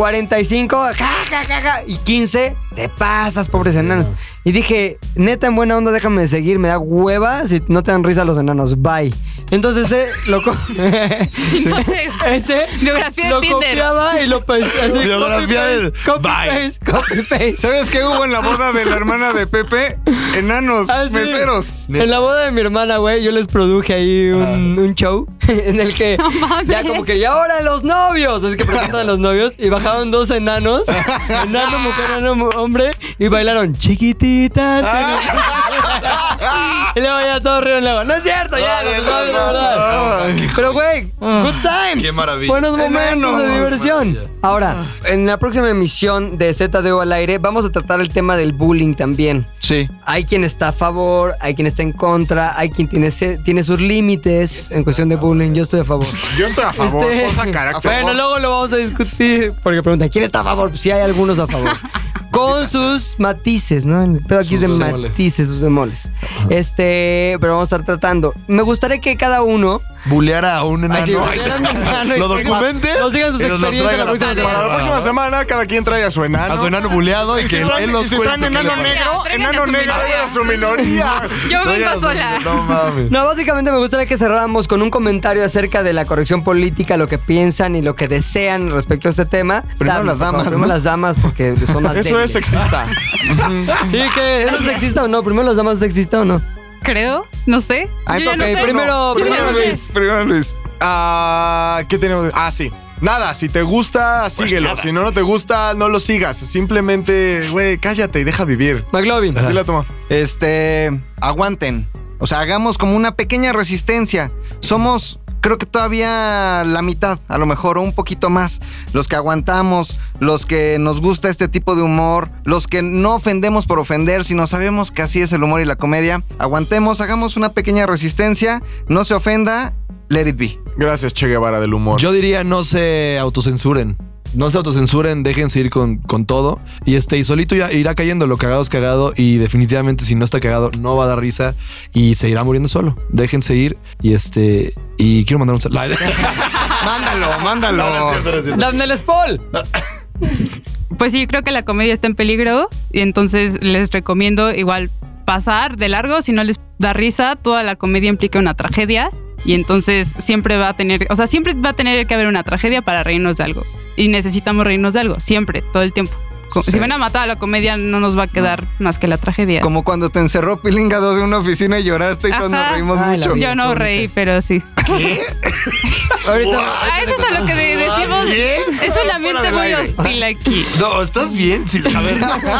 45, ja, ja, ja, ja, y 15, te pasas, pobres enanos. Y dije, neta, en buena onda, déjame de seguir, me da hueva si no te dan risa los enanos, bye. Entonces ese lo co- ese Biografía lo de Tinder. copiaba y lo así, Biografía copy de- paste, copy Bye. paste, copy paste. ¿Sabes qué hubo en la boda de la hermana de Pepe? Enanos, Ah, sí. meseros. En la boda de mi hermana, güey, yo les produje ahí un, un show en el que ya como que, y ahora los novios, así que presentan a los novios y bajaron dos enanos, enano, mujer, enano, hombre, y bailaron chiquitita. y luego ya todo río luego. No es cierto, ya, novios, la verdad. Pero, güey, good times. Qué maravilla. Buenos momentos de diversión. Ahora, en la próxima emisión de ZDU al aire, vamos a tratar el tema del bullying también. Sí. Hay quien está a favor, hay quien está en contra, hay quien tiene, tiene sus límites en cuestión de bullying. Yo estoy a favor. Yo estoy a favor. Este- carácter. Bueno, luego lo vamos a discutir. Porque preguntan, ¿quién está a favor? Pues sí, hay algunos a favor. Con sus matices, ¿no? Pero aquí es de bemoles. matices, sus bemoles. Este, pero vamos a estar tratando. Me gustaría que cada uno Buleara a un enano. Ay, sí, bulearan a un enano y lo documente. nos digan sus experiencias traigan la próxima a- semana. Para la próxima semana, cada quien trae a su enano. A su enano buleado y Y si que él, traen, él nos y si traen enano negro, enano su negro a su minoría. Yo vengo sola. No mames. No, básicamente me gustaría que cerráramos con un comentario acerca de la corrección política, lo que piensan y lo que desean respecto a este tema. Primero las damas, Primero ¿no? las damas porque son más Eso. Es sexista. Sí, que ¿eso es sexista o no? ¿Primero las damas es sexista o no? Creo, no sé. Ah, Yo ya no ok, sé. primero- Yo ya primero no sé. Luis. Primero Luis. Ah, ¿Qué tenemos? Ah, sí. Nada, si te gusta, síguelo. Si no, no te gusta, no lo sigas. Simplemente, güey, cállate y deja vivir. McLovin. Dile a tu mamá. Este, aguanten. O sea, hagamos como una pequeña resistencia. Somos, creo que todavía la mitad, a lo mejor, o un poquito más. Los que aguantamos, los que nos gusta este tipo de humor, los que no ofendemos por ofender, sino sabemos que así es el humor y la comedia. Aguantemos, hagamos una pequeña resistencia, no se ofenda, let it be. Gracias, Che Guevara del humor. Yo diría no se autocensuren. No se autocensuren, déjense ir con, con todo. Y este, y solito ya irá cayendo. Lo cagado es cagado. Y definitivamente, si no está cagado, no va a dar risa. Y se irá muriendo solo. Déjense ir. Y este. Y quiero mandar un saludo. Mándalo, mándalo. Daniel Paul. Pues sí, creo que la comedia está en peligro y entonces les recomiendo igual pasar de largo si no les da risa. Toda la comedia implica una tragedia y entonces siempre va a tener, o sea, siempre va a tener que haber una tragedia para reírnos de algo. Y necesitamos reírnos de algo, siempre, todo el tiempo. Si van a matar a la comedia no nos va a quedar más que la tragedia. Como cuando te encerró Pilinga 2 en una oficina y lloraste y todos nos Ajá. reímos Ay, mucho. Yo no reí, pero sí. Ahorita. Ah, eso es a lo que de- decimos. ¿Qué? Es un ambiente muy hostil aquí. No, ¿estás bien? Sí, a ver,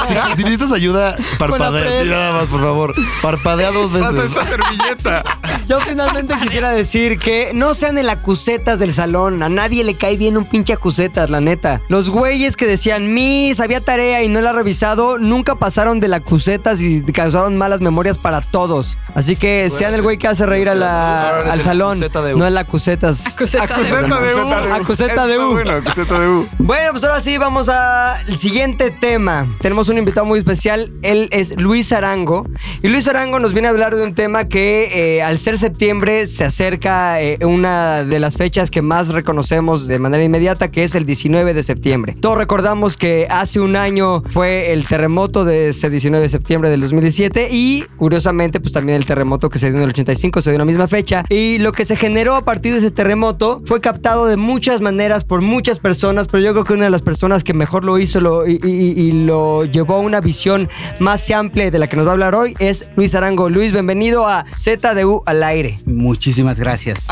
si, si necesitas ayuda, parpadea. Sí, nada más, por favor. Parpadea dos Pasa veces. esta servilleta. Yo finalmente quisiera decir que no sean el acusetas del salón. A nadie le cae bien un pinche acusetas, la neta. Los güeyes que decían, Miss, había tarea y no la he revisado, nunca pasaron de la acusetas y causaron malas memorias para todos. Así que sean el güey que hace reír a la- al salón, acuseta de U. no el acusetas. Acuseta de- Acuseta de U. Acuseta de U. Bueno, acuseta de U. Bueno, pues ahora sí vamos al siguiente tema. Tenemos un invitado muy especial. Él es Luis Arango. Y Luis Arango nos viene a hablar de un tema que eh, al ser septiembre se acerca eh, una de las fechas que más reconocemos de manera inmediata, que es el 19 de septiembre. Todos recordamos que hace un año fue el terremoto de ese 19 de septiembre del 2017 y curiosamente pues también el terremoto que se dio en el 85 se dio en la misma fecha. Y lo que se generó a partir de ese terremoto fue captado de muchas maneras por muchas personas, pero yo creo que una de las personas que mejor lo hizo lo- y, y- y lo llevó a una visión más amplia de la que nos va a hablar hoy es Luis Arango. Luis, bienvenido a ZDU al aire. Muchísimas gracias.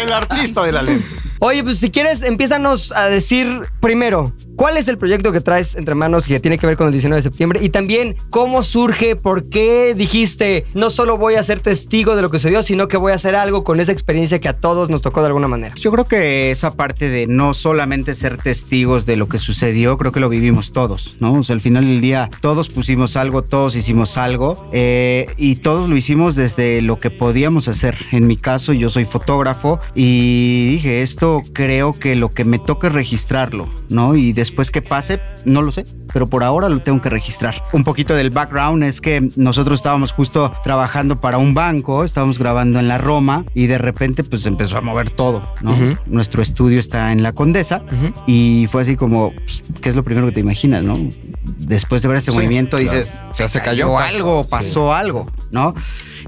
El artista de la lente. Oye, pues si quieres, empiézanos a decir primero, ¿cuál es el proyecto que traes entre manos que tiene que ver con el 19 de septiembre? Y también, ¿cómo surge? ¿Por qué dijiste, no solo voy a ser testigo de lo que sucedió, sino que voy a hacer algo con esa experiencia que a todos nos tocó de alguna manera? Yo creo que esa parte de no solamente ser testigos de lo que sucedió, creo que lo vivimos todos, ¿no? O sea, al final del día todos pusimos algo, todos hicimos algo eh, y todos lo hicimos desde lo que podíamos hacer. En mi caso, yo soy fotógrafo y dije, esto momento creo que lo que me toca es registrarlo, ¿no? Y después que pase, no lo sé, pero por ahora lo tengo que registrar. Un poquito del background es que nosotros estábamos justo trabajando para un banco, estábamos grabando en la Roma y de repente pues empezó a mover todo, ¿no? Ujú. Nuestro estudio está en la Condesa Ujú. y fue así como, pues, ¿qué es lo primero que te imaginas, no? Después de ver este movimiento dices, Ya se cayó. algo, pasó algo, ¿no?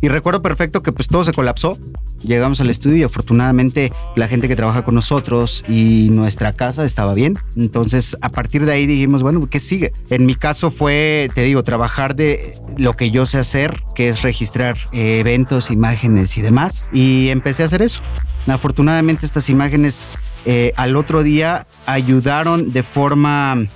Y recuerdo perfecto que pues todo se colapsó. Llegamos al estudio y afortunadamente la gente que trabaja con nosotros y nuestra casa estaba bien. Entonces a partir de ahí dijimos, bueno, ¿qué sigue? En mi caso fue, te digo, trabajar de lo que yo sé hacer, que es registrar eh, eventos, imágenes y demás. Y empecé a hacer eso. Afortunadamente estas imágenes eh, al otro día ayudaron de forma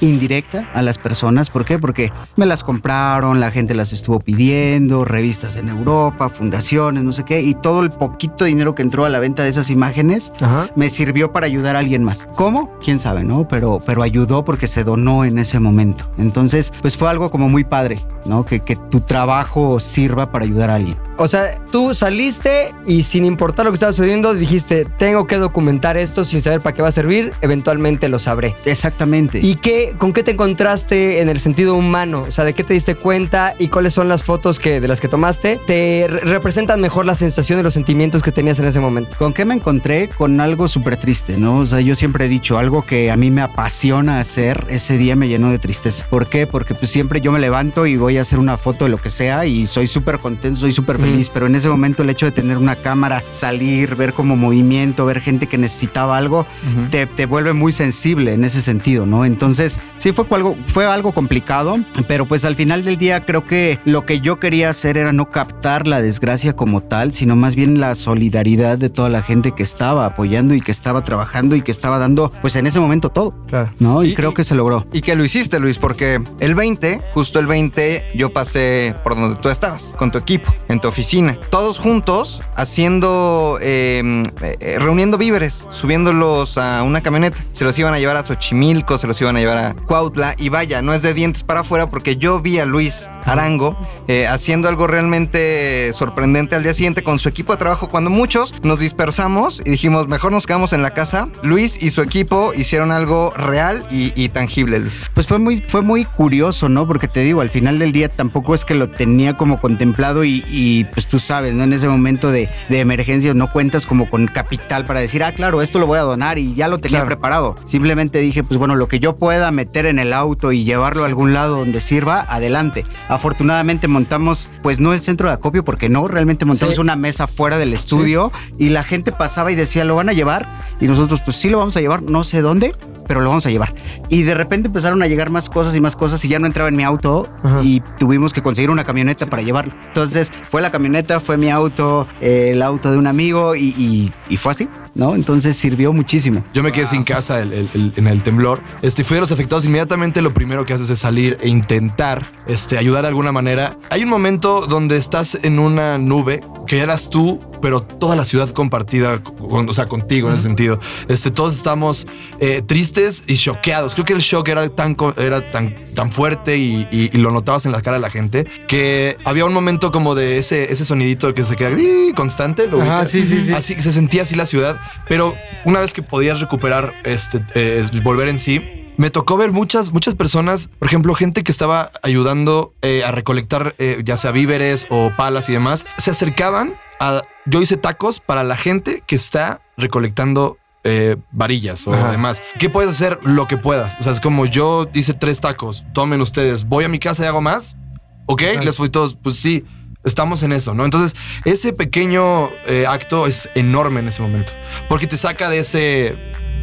indirecta a las personas. ¿Por qué? Porque me las compraron, la gente las estuvo pidiendo, revistas en Europa, fundaciones, no sé qué, y todo el poquito dinero que entró a la venta de esas imágenes Ajá. me sirvió para ayudar a alguien más. ¿Cómo? Quién sabe, ¿no? Pero, pero ayudó porque se donó en ese momento. Entonces, pues fue algo como muy padre, ¿no? Que, que tu trabajo sirva para ayudar a alguien. O sea, tú saliste y sin importar lo que estaba sucediendo, dijiste, tengo que documentar esto sin saber para qué va a servir, eventualmente lo sabré. Exactamente. ¿Y qué, con qué te encontraste en el sentido humano? O sea, ¿de qué te diste cuenta y cuáles son las fotos que, de las que tomaste? ¿Te re- representan mejor la sensación y los sentimientos que tenías en ese momento? ¿Con qué me encontré? Con algo súper triste, ¿no? O sea, yo siempre he dicho, algo que a mí me apasiona hacer, ese día me llenó de tristeza. ¿Por qué? Porque pues siempre yo me levanto y voy a hacer una foto de lo que sea y soy súper contento, soy súper feliz, pero en ese momento el hecho de tener una cámara, salir, ver como movimiento, ver gente que necesitaba algo, te, te vuelve muy sensible en ese sentido, ¿no? Entonces, sí fue algo, fue algo complicado, pero pues al final del día creo que lo que yo quería hacer era no captar la desgracia como tal, sino más bien la solidaridad de toda la gente que estaba apoyando y que estaba trabajando y que estaba dando, pues en ese momento todo, Claro. ¿no? Y, Y- creo que se logró. Y que lo hiciste, Luis, porque el 20, justo el 20, yo pasé por donde tú estabas, con tu equipo, en tu oficina. Todos juntos haciendo, eh, eh, reuniendo víveres, subiéndolos a una camioneta. Se los iban a llevar a Xochimilco, se los iban a llevar Cuautla. Y vaya, no es de dientes para afuera porque yo vi a Luis Arango eh, haciendo algo realmente sorprendente al día siguiente con su equipo de trabajo. Cuando muchos nos dispersamos y dijimos, mejor nos quedamos en la casa, Luis y su equipo hicieron algo real y, y tangible, Luis. Pues fue muy, fue muy curioso, ¿no? Porque te digo, al final del día tampoco es que lo tenía como contemplado y, y, pues tú sabes, ¿no? En ese momento de, de emergencia no cuentas como con capital para decir, ah, claro, esto lo voy a donar y ya lo tenía Claro. preparado. Simplemente dije, pues bueno, lo que yo pueda meter en el auto y llevarlo a algún lado donde sirva, adelante. Afortunadamente montamos, pues no el centro de acopio, porque no, realmente montamos Sí. una mesa fuera del estudio y la gente pasaba y decía, ¿lo van a llevar? Y nosotros, pues sí lo vamos a llevar, no sé dónde, pero lo vamos a llevar. Y de repente empezaron a llegar más cosas y más cosas y ya no entraba en mi auto Ajá. y tuvimos que conseguir una camioneta para llevarlo. Entonces fue la camioneta, fue mi auto, eh, el auto de un amigo y, y- y fue así, ¿no? Entonces sirvió muchísimo. Yo me quedé sin casa el- el- el- en el temblor. Este, fui de los afectados. Inmediatamente lo primero que haces es salir e intentar este, ayudar de alguna manera. Hay un momento donde estás en una nube que eras tú, pero toda la ciudad compartida, con- o sea, contigo en ese sentido. Este, todos estamos eh, tristes y choqueados. Creo que el shock era tan, co- era tan, tan fuerte y, y- y lo notabas en la cara de la gente que había un momento como de ese, ese sonidito que se queda constante. ¿lo Ajá, sí, sí, sí. Así que se sentía así la ciudad, pero una vez que podías recuperar, este, eh, volver en sí, me tocó ver muchas, muchas personas, por ejemplo, gente que estaba ayudando eh, a recolectar eh, ya sea víveres o palas y demás, se acercaban a... Yo hice tacos para la gente que está recolectando eh, varillas o Ajá. demás. ¿Qué puedes hacer? Lo que puedas. O sea, es como yo hice tres tacos, tomen ustedes, voy a mi casa y hago más. ¿Ok? Les fui todos, pues sí, estamos en eso, ¿no? Entonces, ese pequeño eh, acto es enorme en ese momento, porque te saca de ese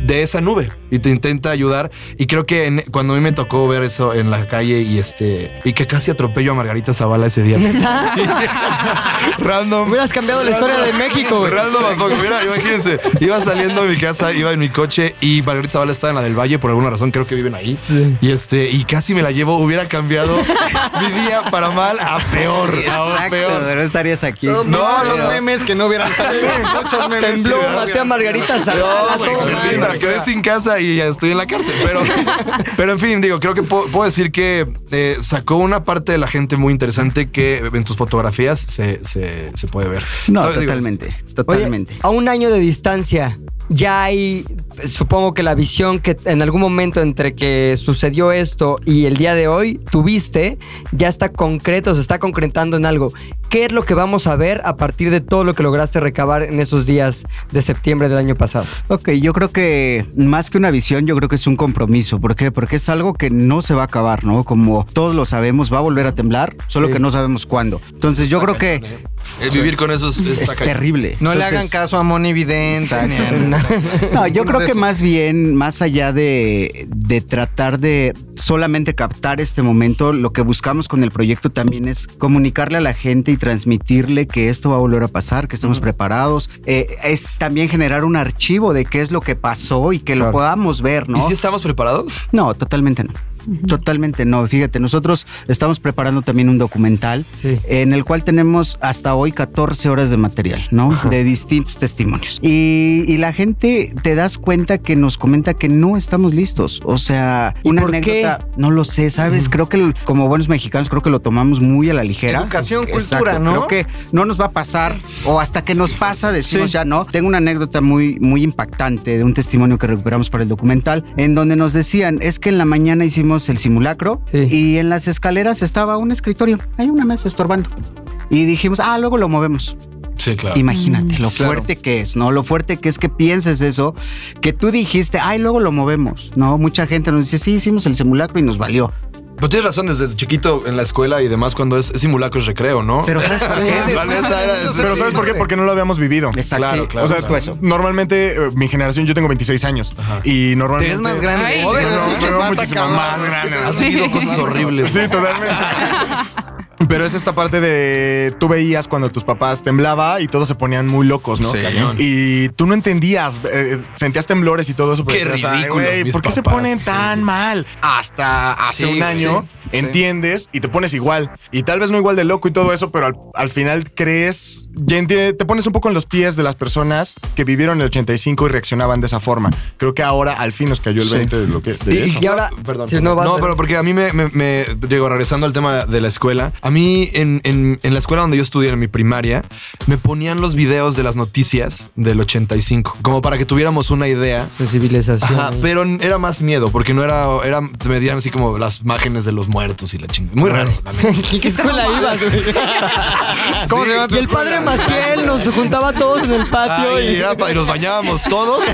de esa nube y te intenta ayudar y creo que en- cuando a mí me tocó ver eso en la calle y este y que casi atropello a Margarita Zavala ese día Sí. random Hubieras cambiado la historia de México, güey. Random. Mira, imagínense, iba saliendo de mi casa, iba en mi coche y Margarita Zavala estaba en la del Valle por alguna razón, creo que viven ahí. Y este, y casi me la llevo, hubiera cambiado mi día para mal a peor. A peor. pero estarías aquí. No, No, no, memes que no hubieran salido. Muchos memes. Tembló, no maté a Margarita No, Zavala, güey, me quedé sin casa y ya estoy en la cárcel. Pero, pero en fin, digo, creo que puedo, puedo decir que eh, sacó una parte de la gente muy interesante que en tus fotografías se, se, se puede ver. No, Entonces, digo, totalmente, Oye, totalmente. a un año de distancia ya hay, supongo que la visión que en algún momento entre que sucedió esto y el día de hoy tuviste, ya está concreto, se está concretando en algo. ¿Qué es lo que vamos a ver a partir de todo lo que lograste recabar en esos días de septiembre del año pasado? Ok, yo creo que más que una visión, yo creo que es un compromiso. ¿Por qué? Porque es algo que no se va a acabar, ¿no? Como todos lo sabemos, va a volver a temblar, solo Sí. que no sabemos cuándo. Entonces yo creo que El vivir con eso es, terrible. No le hagan caso a Moni Vidente. No, yo creo que esos. más bien, más allá de, de tratar de solamente captar este momento, lo que buscamos con el proyecto también es comunicarle a la gente y transmitirle que esto va a volver a pasar, que estamos preparados. Eh, es también generar un archivo de qué es lo que pasó y que lo podamos ver, ¿no? ¿Y si estamos preparados? No, totalmente no. Totalmente no. Fíjate, nosotros estamos preparando también un documental Sí. en el cual tenemos hasta hoy 14 horas de material, ¿no? De distintos testimonios. Y, y la gente te das cuenta que nos comenta que no estamos listos. O sea, ¿Y una por qué? anécdota, no lo sé, ¿sabes? Creo que como buenos mexicanos creo que lo tomamos muy a la ligera. Educación, Exacto, cultura, ¿no? Creo que no nos va a pasar o hasta que nos pasa decimos Sí. ya, ¿no? Tengo una anécdota muy, muy impactante de un testimonio que recuperamos para el documental en donde nos decían, es que en la mañana hicimos el simulacro Sí. y en las escaleras estaba un escritorio, hay una mesa estorbando. Y dijimos, ah, luego lo movemos. Sí, claro. Imagínate lo Claro. fuerte que es, ¿no? Lo fuerte que es que pienses eso, que tú dijiste, ay, luego lo movemos, ¿no? Mucha gente nos dice, sí, hicimos el simulacro y nos valió. Pero tienes razón, desde chiquito en la escuela y demás, cuando es, es simulacro es recreo, ¿no? Pero ¿sabes por qué? La neta era. Pero ¿sabes por qué? Porque no lo habíamos vivido. Exacto. Claro, claro. O sea, claro. eso. normalmente eh, mi generación, yo tengo 26 años y normalmente... Te ves más grande. Ay, No, muchísimo más grande. Has vivido cosas horribles. Sí, totalmente. Pero es esta parte de tú veías cuando tus papás temblaba y todos se ponían muy locos, ¿no? Sí. Cañón. Y tú no entendías, eh, sentías temblores y todo eso. pero Qué decías, "Ay, ridículos güey, mis ¿Por qué se papás, ponen sí. tan mal? Hasta hace Sí, un año sí, entiendes y te pones igual. Y tal vez no igual de loco y todo eso, pero al, al final crees, ya te pones un poco en los pies de las personas que vivieron el 85 y reaccionaban de esa forma. Creo que ahora al fin nos cayó el 20 de lo que de Y, eso. y ahora, Perdón. si perdón. no, no, pero porque a mí me, me- me- digo, regresando al tema de la escuela, a mí en, en- en la escuela donde yo estudié, en mi primaria, me ponían los videos de las noticias del 85, como para que tuviéramos una idea. sensibilización. Ajá, pero era más miedo, porque no era, era, te medían así como las imágenes de los muertos y la chingada. Muy raro. ¿Qué escuela ibas? ¿Cómo tu Y el padre Maciel nos juntaba a todos en el patio Ay, y... era pa- y nos bañábamos todos.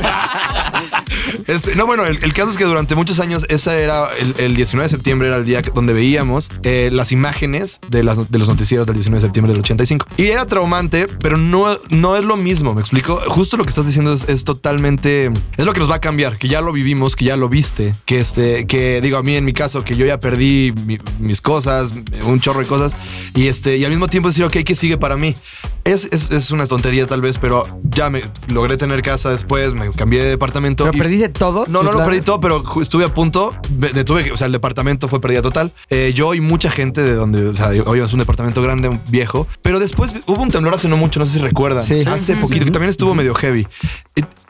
Este, no, bueno, el, el caso es que durante muchos años, ese era el, el 19 de septiembre, era el día donde veíamos eh, las imágenes de, las, de los noticieros del 19 de septiembre del 85. Y era traumante, pero no, no es lo mismo, ¿me explico? Justo lo que estás diciendo es, es totalmente... Es lo que nos va a cambiar, que ya lo vivimos, que ya lo viste, que este, que digo a mí en mi caso, que yo ya perdí mi- mis cosas, un chorro de cosas, y este, y al mismo tiempo decir, ok, ¿qué sigue para mí? Es, es, es una tontería tal vez, pero ya me logré tener casa después, me cambié de departamento. ¿Pero y- perdiste todo? no, no ¿Tu lo perdí todo, pero estuve a punto. de- de- tuve que- o sea, el departamento fue pérdida total. Eh, yo y mucha gente de donde, o sea, hoy es un departamento grande, un viejo. Pero después hubo un temblor hace no mucho, no sé si recuerdan. Sí. Hace poquito, que también estuvo medio heavy.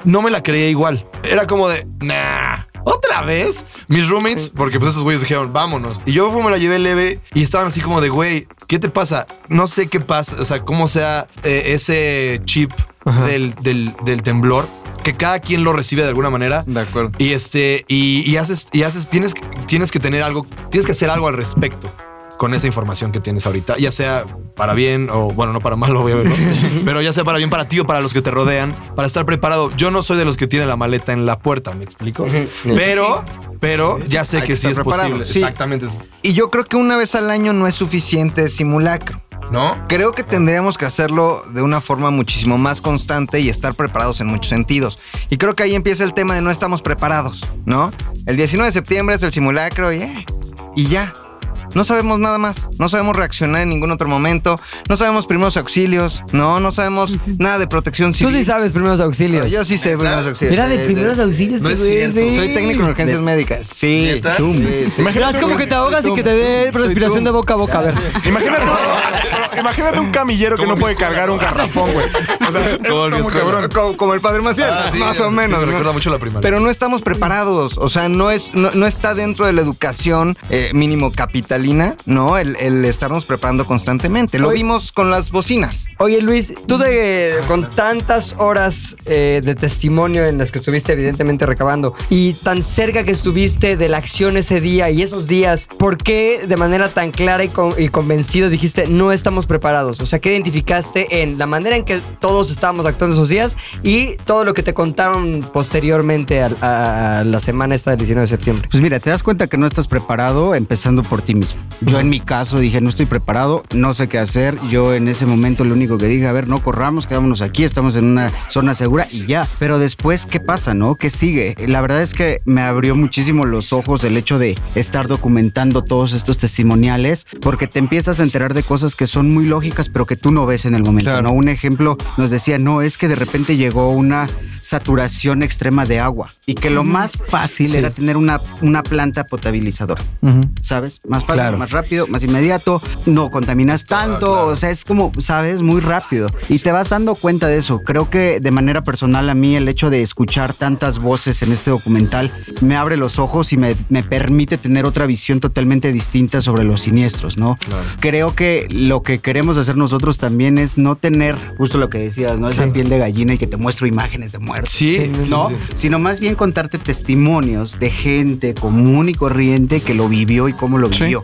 No me la creía igual. Era como de, nah. ¿Otra vez? Mis roommates, porque pues esos güeyes dijeron, vámonos. Y yo me la llevé leve y estaban así como de, güey, ¿qué te pasa? No sé qué pasa, o sea, cómo sea eh, ese chip del, del, del temblor, que cada quien lo recibe de alguna manera. De acuerdo. Y este, y, y haces, y haces, tienes, tienes que tener algo, tienes que hacer algo al respecto con esa información que tienes ahorita, ya sea para bien o bueno, no para mal, obviamente, ¿no? pero ya sea para bien para ti o para los que te rodean, para estar preparado. Yo no soy de los que tiene la maleta en la puerta, ¿me explico? Pero, pero ya sé que, que sí es preparado, posible. sí. Exactamente. Y yo creo que una vez al año no es suficiente simulacro. ¿No? Creo que tendríamos que hacerlo de una forma muchísimo más constante y estar preparados en muchos sentidos. Y creo que ahí empieza el tema de no estamos preparados, ¿no? El 19 de septiembre es el simulacro y, eh, y ya. No sabemos nada más. No sabemos reaccionar en ningún otro momento. No sabemos primeros auxilios. No, no sabemos nada de protección Tú civil. sí sabes primeros auxilios. Yo sí sé primeros auxilios. Era de primeros auxilios, No es güey, cierto. sí. Soy técnico en urgencias médicas. Sí. Sí, sí. Haz como que te ahogas y que te dé respiración de boca a boca. A ver. Imagínate, imagínate un camillero que no puede cargar un garrafón, güey. O sea, Como escuela. cabrón. Como, como el padre Maciel, Ah, sí, más o sí, menos. me ¿no? recuerda mucho la primaria. Pero no estamos preparados. O sea, no, es, no, no está dentro de la educación eh, mínimo adrenalina, ¿no? El, el estarnos preparando constantemente. Lo Oye. vimos con las bocinas. Oye Luis, tú de con tantas horas eh, de testimonio en las que estuviste evidentemente recabando y tan cerca que estuviste de la acción ese día y esos días, ¿por qué de manera tan clara y, con- y convencido dijiste no estamos preparados? O sea, ¿qué identificaste en la manera en que todos estábamos actuando esos días y todo lo que te contaron posteriormente a, a- a la semana esta del 19 de septiembre? Pues mira, te das cuenta que no estás preparado empezando por ti mismo. Yo en mi caso dije, no estoy preparado, no sé qué hacer. Yo en ese momento lo único que dije, a ver, no corramos, quedámonos aquí, estamos en una zona segura y ya. Pero después, ¿qué pasa, no? ¿Qué sigue? La verdad es que me abrió muchísimo los ojos el hecho de estar documentando todos estos testimoniales, porque te empiezas a enterar de cosas que son muy lógicas, pero que tú no ves en el momento, ¿no? Un ejemplo nos decía, no, es que de repente llegó una saturación extrema de agua y que lo más fácil era tener una, una planta potabilizadora, ¿sabes? Más fácil, Claro. más rápido, más inmediato, no contaminas tanto, o sea, es como, ¿sabes? Muy rápido. Y te vas dando cuenta de eso. Creo que de manera personal a mí el hecho de escuchar tantas voces en este documental me abre los ojos y me, me permite tener otra visión totalmente distinta sobre los siniestros, ¿no? Creo que lo que queremos hacer nosotros también es no tener, justo lo que decías, ¿no? Esa Sí. piel de gallina y que te muestro imágenes de muertos. Sí, sí, ¿no? sí. Sino más bien contarte testimonios de gente común y corriente que lo vivió y cómo lo Sí. vivió.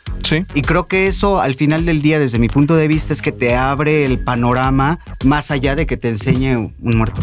Sí. Y creo que eso al final del día, desde mi punto de vista, es que te abre el panorama más allá de que te enseñe un muerto.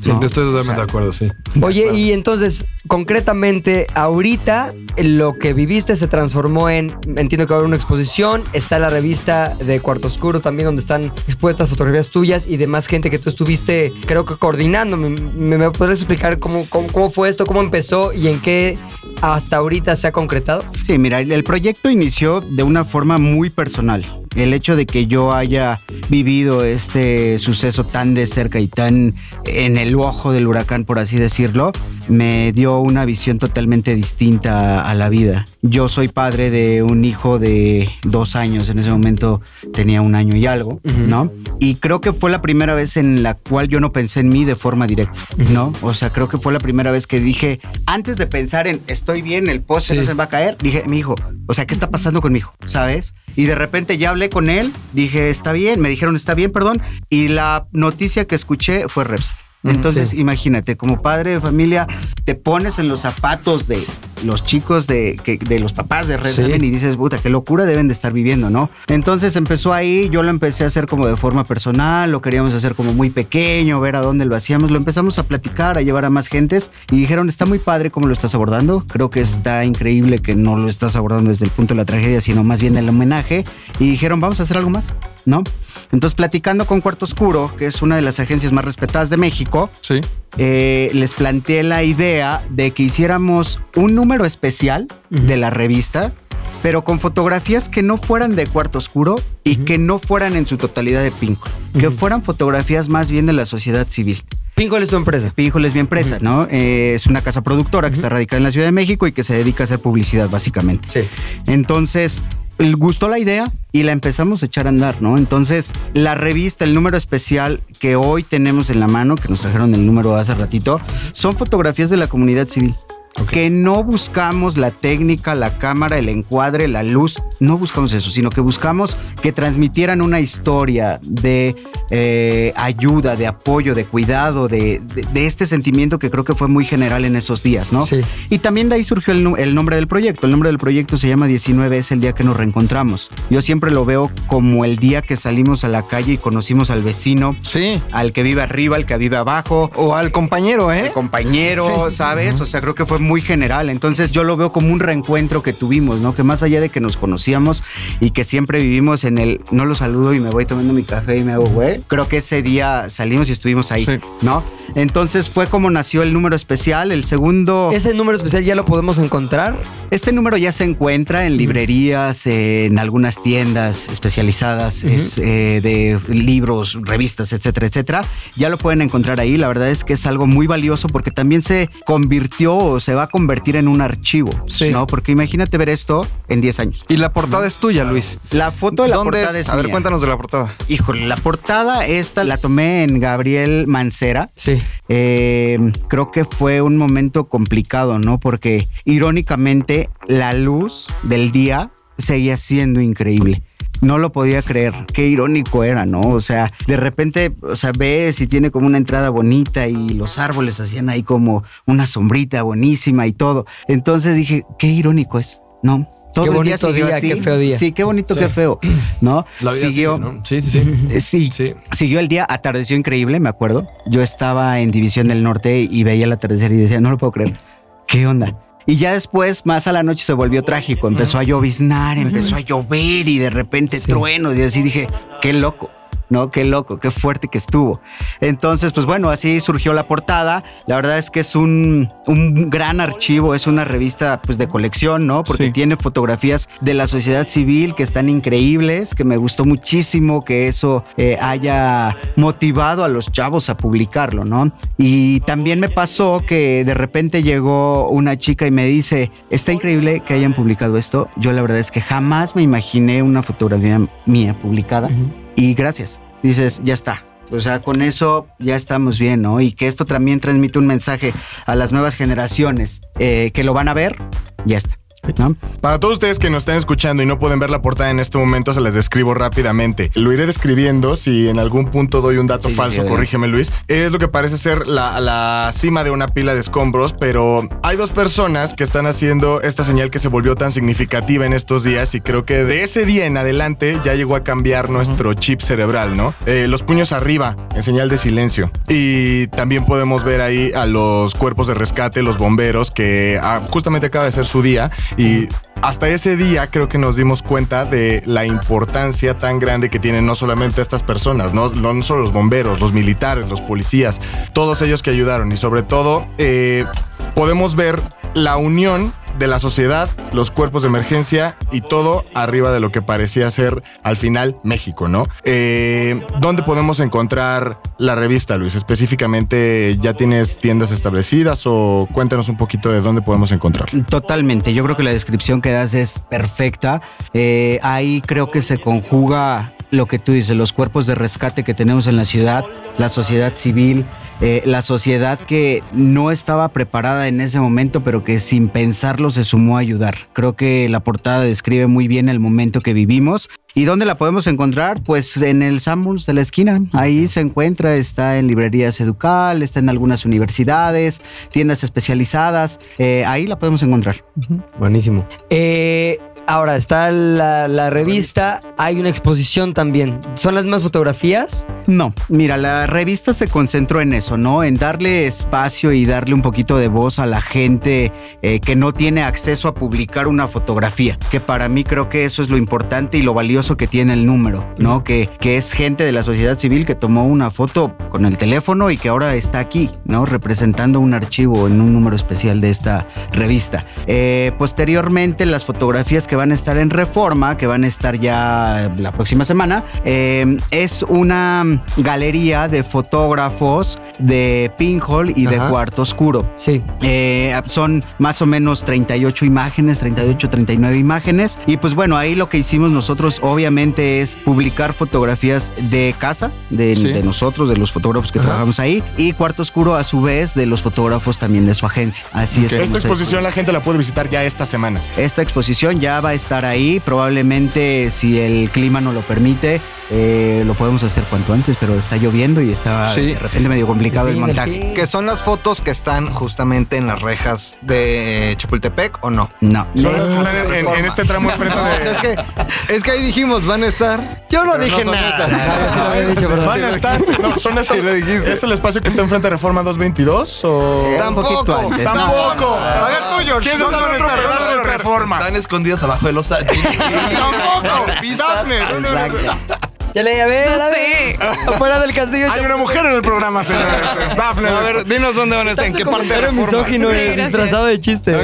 Sí, ¿no? estoy totalmente O sea, de acuerdo, sí. Oye, y entonces, concretamente, ahorita lo que viviste se transformó en, entiendo que va a haber una exposición, está la revista de Cuarto Oscuro también donde están expuestas fotografías tuyas y demás gente que tú estuviste, creo que coordinando. ¿Me, me, me podrías explicar cómo, cómo, cómo fue esto, cómo empezó y en qué hasta ahorita se ha concretado? Sí, mira, el, el proyecto inició de una forma muy personal. El hecho de que yo haya vivido este suceso tan de cerca y tan en el ojo del huracán, por así decirlo, me dio una visión totalmente distinta a, la vida. Yo soy padre de un hijo de dos años, en ese momento tenía un año y algo, ¿no? Y creo que fue la primera vez en la cual yo no pensé en mí de forma directa, ¿no? O sea, creo que fue la primera vez que dije, antes de pensar en estoy bien, el poste Sí. no se va a caer, dije, mi hijo, o sea, ¿qué está pasando con mi hijo? ¿Sabes? Y de repente ya hablé con él, dije, está bien, me dijeron, está bien, perdón, y la noticia que escuché fue Reps. Entonces, sí. imagínate, como padre de familia, te pones en los zapatos de los chicos de, que- de los papás de Red Sí. Y dices, puta, qué locura deben de estar viviendo, ¿no? Entonces empezó ahí, yo lo empecé a hacer como de forma personal, lo queríamos hacer como muy pequeño, ver a dónde lo hacíamos, lo empezamos a platicar, a llevar a más gentes y dijeron, está muy padre cómo lo estás abordando, creo que está increíble que no lo estás abordando desde el punto de la tragedia, sino más bien del homenaje y dijeron, vamos a hacer algo más, ¿no? Entonces platicando con Cuarto Oscuro, que es una de las agencias más respetadas de México, Sí. eh, les planteé la idea de que hiciéramos un número especial de la revista, pero con fotografías que no fueran de cuarto oscuro y que no fueran en su totalidad de Pinco, que fueran fotografías más bien de la sociedad civil. Pinhole es tu empresa. Pinhole es mi empresa, ¿no? Eh, es una casa productora que está radicada en la Ciudad de México y que se dedica a hacer publicidad básicamente. Sí. Entonces, gustó la idea y la empezamos a echar a andar, ¿no? Entonces, la revista, el número especial que hoy tenemos en la mano, que nos trajeron el número hace ratito, son fotografías de la comunidad civil. Que no buscamos la técnica, la cámara, el encuadre, la luz, no buscamos eso, sino que buscamos que transmitieran una historia de eh, ayuda, de apoyo, de cuidado, de, de- de este sentimiento que creo que fue muy general en esos días, ¿no? Sí. Y también de ahí surgió el, el nombre del proyecto. El nombre del proyecto se llama 19, es el día que nos reencontramos. Yo siempre lo veo como el día que salimos a la calle y conocimos al vecino, Sí. al que vive arriba, al que vive abajo, O al compañero, ¿eh? el compañero, ¿sabes? O sea, creo que fue muy general. Entonces yo lo veo como un reencuentro que tuvimos, ¿no? Que más allá de que nos conocíamos y que siempre vivimos en el no lo saludo y me voy tomando mi café y me hago güey, creo que ese día salimos y estuvimos ahí, Sí. ¿no? Entonces fue como nació el número especial. El segundo. ¿Ese número especial ya lo podemos encontrar? Este número ya se encuentra en librerías, en algunas tiendas especializadas es, eh, de libros, revistas, etcétera, etcétera. Ya lo pueden encontrar ahí. La verdad es que es algo muy valioso porque también se convirtió o se va a convertir en un archivo, Sí. ¿no? Porque imagínate ver esto en 10 años. Y la portada es tuya, Luis. La foto de la ¿Dónde portada es? es A ver, mía. cuéntanos de la portada. Híjole, la portada esta la tomé en Gabriel Mancera. Sí. Eh, creo que fue un momento complicado, ¿no? Porque irónicamente la luz del día seguía siendo increíble. No lo podía creer, qué irónico era, ¿no? O sea, de repente, o sea, ves y tiene como una entrada bonita y los árboles hacían ahí como una sombrita buenísima y todo. Entonces dije, qué irónico es, ¿no? Todo Qué bonito día, así. qué feo día. Sí, qué bonito, Sí. qué feo, ¿no? La vida siguió, sigue, ¿no? Sí, sí, sí. eh, Sí, Sí. siguió el día, atardeció increíble, me acuerdo. Yo estaba en División del Norte y veía el atardecer y decía, no lo puedo creer. ¿Qué onda? Y ya después, más a la noche, se volvió trágico. Empezó a lloviznar, empezó a llover y de repente Sí. truenos. Y así dije, qué loco. ¿No? Qué loco, qué fuerte que estuvo. Entonces, pues bueno, así surgió la portada. La verdad es que es un, un gran archivo, es una revista pues de colección, ¿no? Porque Sí. tiene fotografías de la sociedad civil que están increíbles, que me gustó muchísimo que eso eh, haya motivado a los chavos a publicarlo, ¿no? Y también me pasó que de repente llegó una chica y me dice, está increíble que hayan publicado esto. Yo la verdad es que jamás me imaginé una fotografía mía publicada. Y gracias. Dices, ya está. O sea, con eso ya estamos bien, ¿no? Y que esto también transmite un mensaje a las nuevas generaciones eh, que lo van a ver, ya está. Para todos ustedes que nos están escuchando y no pueden ver la portada en este momento, se les describo rápidamente. Lo iré describiendo. Si en algún punto doy un dato sí, falso, sí, corrígeme Luis. Es lo que parece ser la, la cima de una pila de escombros, pero hay dos personas que están haciendo esta señal que se volvió tan significativa en estos días y creo que de ese día en adelante ya llegó a cambiar nuestro chip cerebral, ¿no? Eh, los puños arriba, en señal de silencio. Y también podemos ver ahí a los cuerpos de rescate, los bomberos, que ah, justamente acaba de ser su día y hasta ese día creo que nos dimos cuenta de la importancia tan grande que tienen no solamente estas personas, no, no, solo los bomberos, los militares, los policías, todos ellos que ayudaron. Y sobre todo eh, podemos ver la unión de la sociedad, los cuerpos de emergencia y todo arriba de lo que parecía ser al final México, ¿no? Eh, ¿Dónde podemos encontrar la revista, Luis? Específicamente, ¿ya tienes tiendas establecidas o cuéntanos un poquito de dónde podemos encontrarla? Totalmente, yo creo que la descripción que das es perfecta. Eh, ahí creo que se conjuga lo que tú dices, los cuerpos de rescate que tenemos en la ciudad, la sociedad civil, eh, la sociedad que no estaba preparada en ese momento, pero que sin pensarlo se sumó a ayudar. Creo que la portada describe muy bien el momento que vivimos. ¿Y dónde la podemos encontrar? Pues en el Sanborns de la esquina. Ahí se encuentra, está en librerías Educal, está en algunas universidades, tiendas especializadas. Eh, ahí la podemos encontrar. Buenísimo. Eh, ahora está la, la revista, hay una exposición también. ¿Son las mismas fotografías? No, mira, la revista se concentró en eso, ¿no? En darle espacio y darle un poquito de voz a la gente eh, que no tiene acceso a publicar una fotografía, que para mí creo que eso es lo importante y lo valioso que tiene el número, ¿no? Que, que es gente de la sociedad civil que tomó una foto con el teléfono y que ahora está aquí, ¿no? Representando un archivo en un número especial de esta revista. Eh, posteriormente, las fotografías que van a estar en reforma, que van a estar ya la próxima semana, eh, es una galería de fotógrafos de Pinhole y de Ajá. Cuarto Oscuro. Sí. Eh, son más o menos 38 imágenes, 38, 39 imágenes. Y pues bueno, ahí lo que hicimos nosotros obviamente es publicar fotografías de casa, de, Sí. de nosotros, de los fotógrafos que trabajamos ahí. Y Cuarto Oscuro a su vez de los fotógrafos también de su agencia. Así es. como Esta exposición la gente la puede visitar ya esta semana. esta exposición ya va a estar ahí. Probablemente, si el clima no lo permite, eh, lo podemos hacer cuanto antes, pero está lloviendo y está Sí. de repente medio complicado el montaje. Que son las fotos que están justamente en las rejas de Chapultepec o no. No, no, las que no, están en, en- en este tramo enfrente No, de. es que, es que ahí dijimos, van a estar. Yo no dije son nada. lo dicho, perdón. Van a estar. No, son esas- Sí, lo dijiste. ¿Es el espacio que está enfrente de Reforma 222 o.? Tampoco. Tampoco. A ver tú, George. ¿Quién ¿dónde sabe reforma? Están escondidas abajo de los Tampoco. Daphne, Ya le ver, No a ver. sé. Afuera del castillo. Hay una mujer en el programa, señores. Es Daphne. A ver, dinos dónde van a estar. ¿En qué parte de reforma? misógino Sí, eh, gracias. disfrazado de chiste.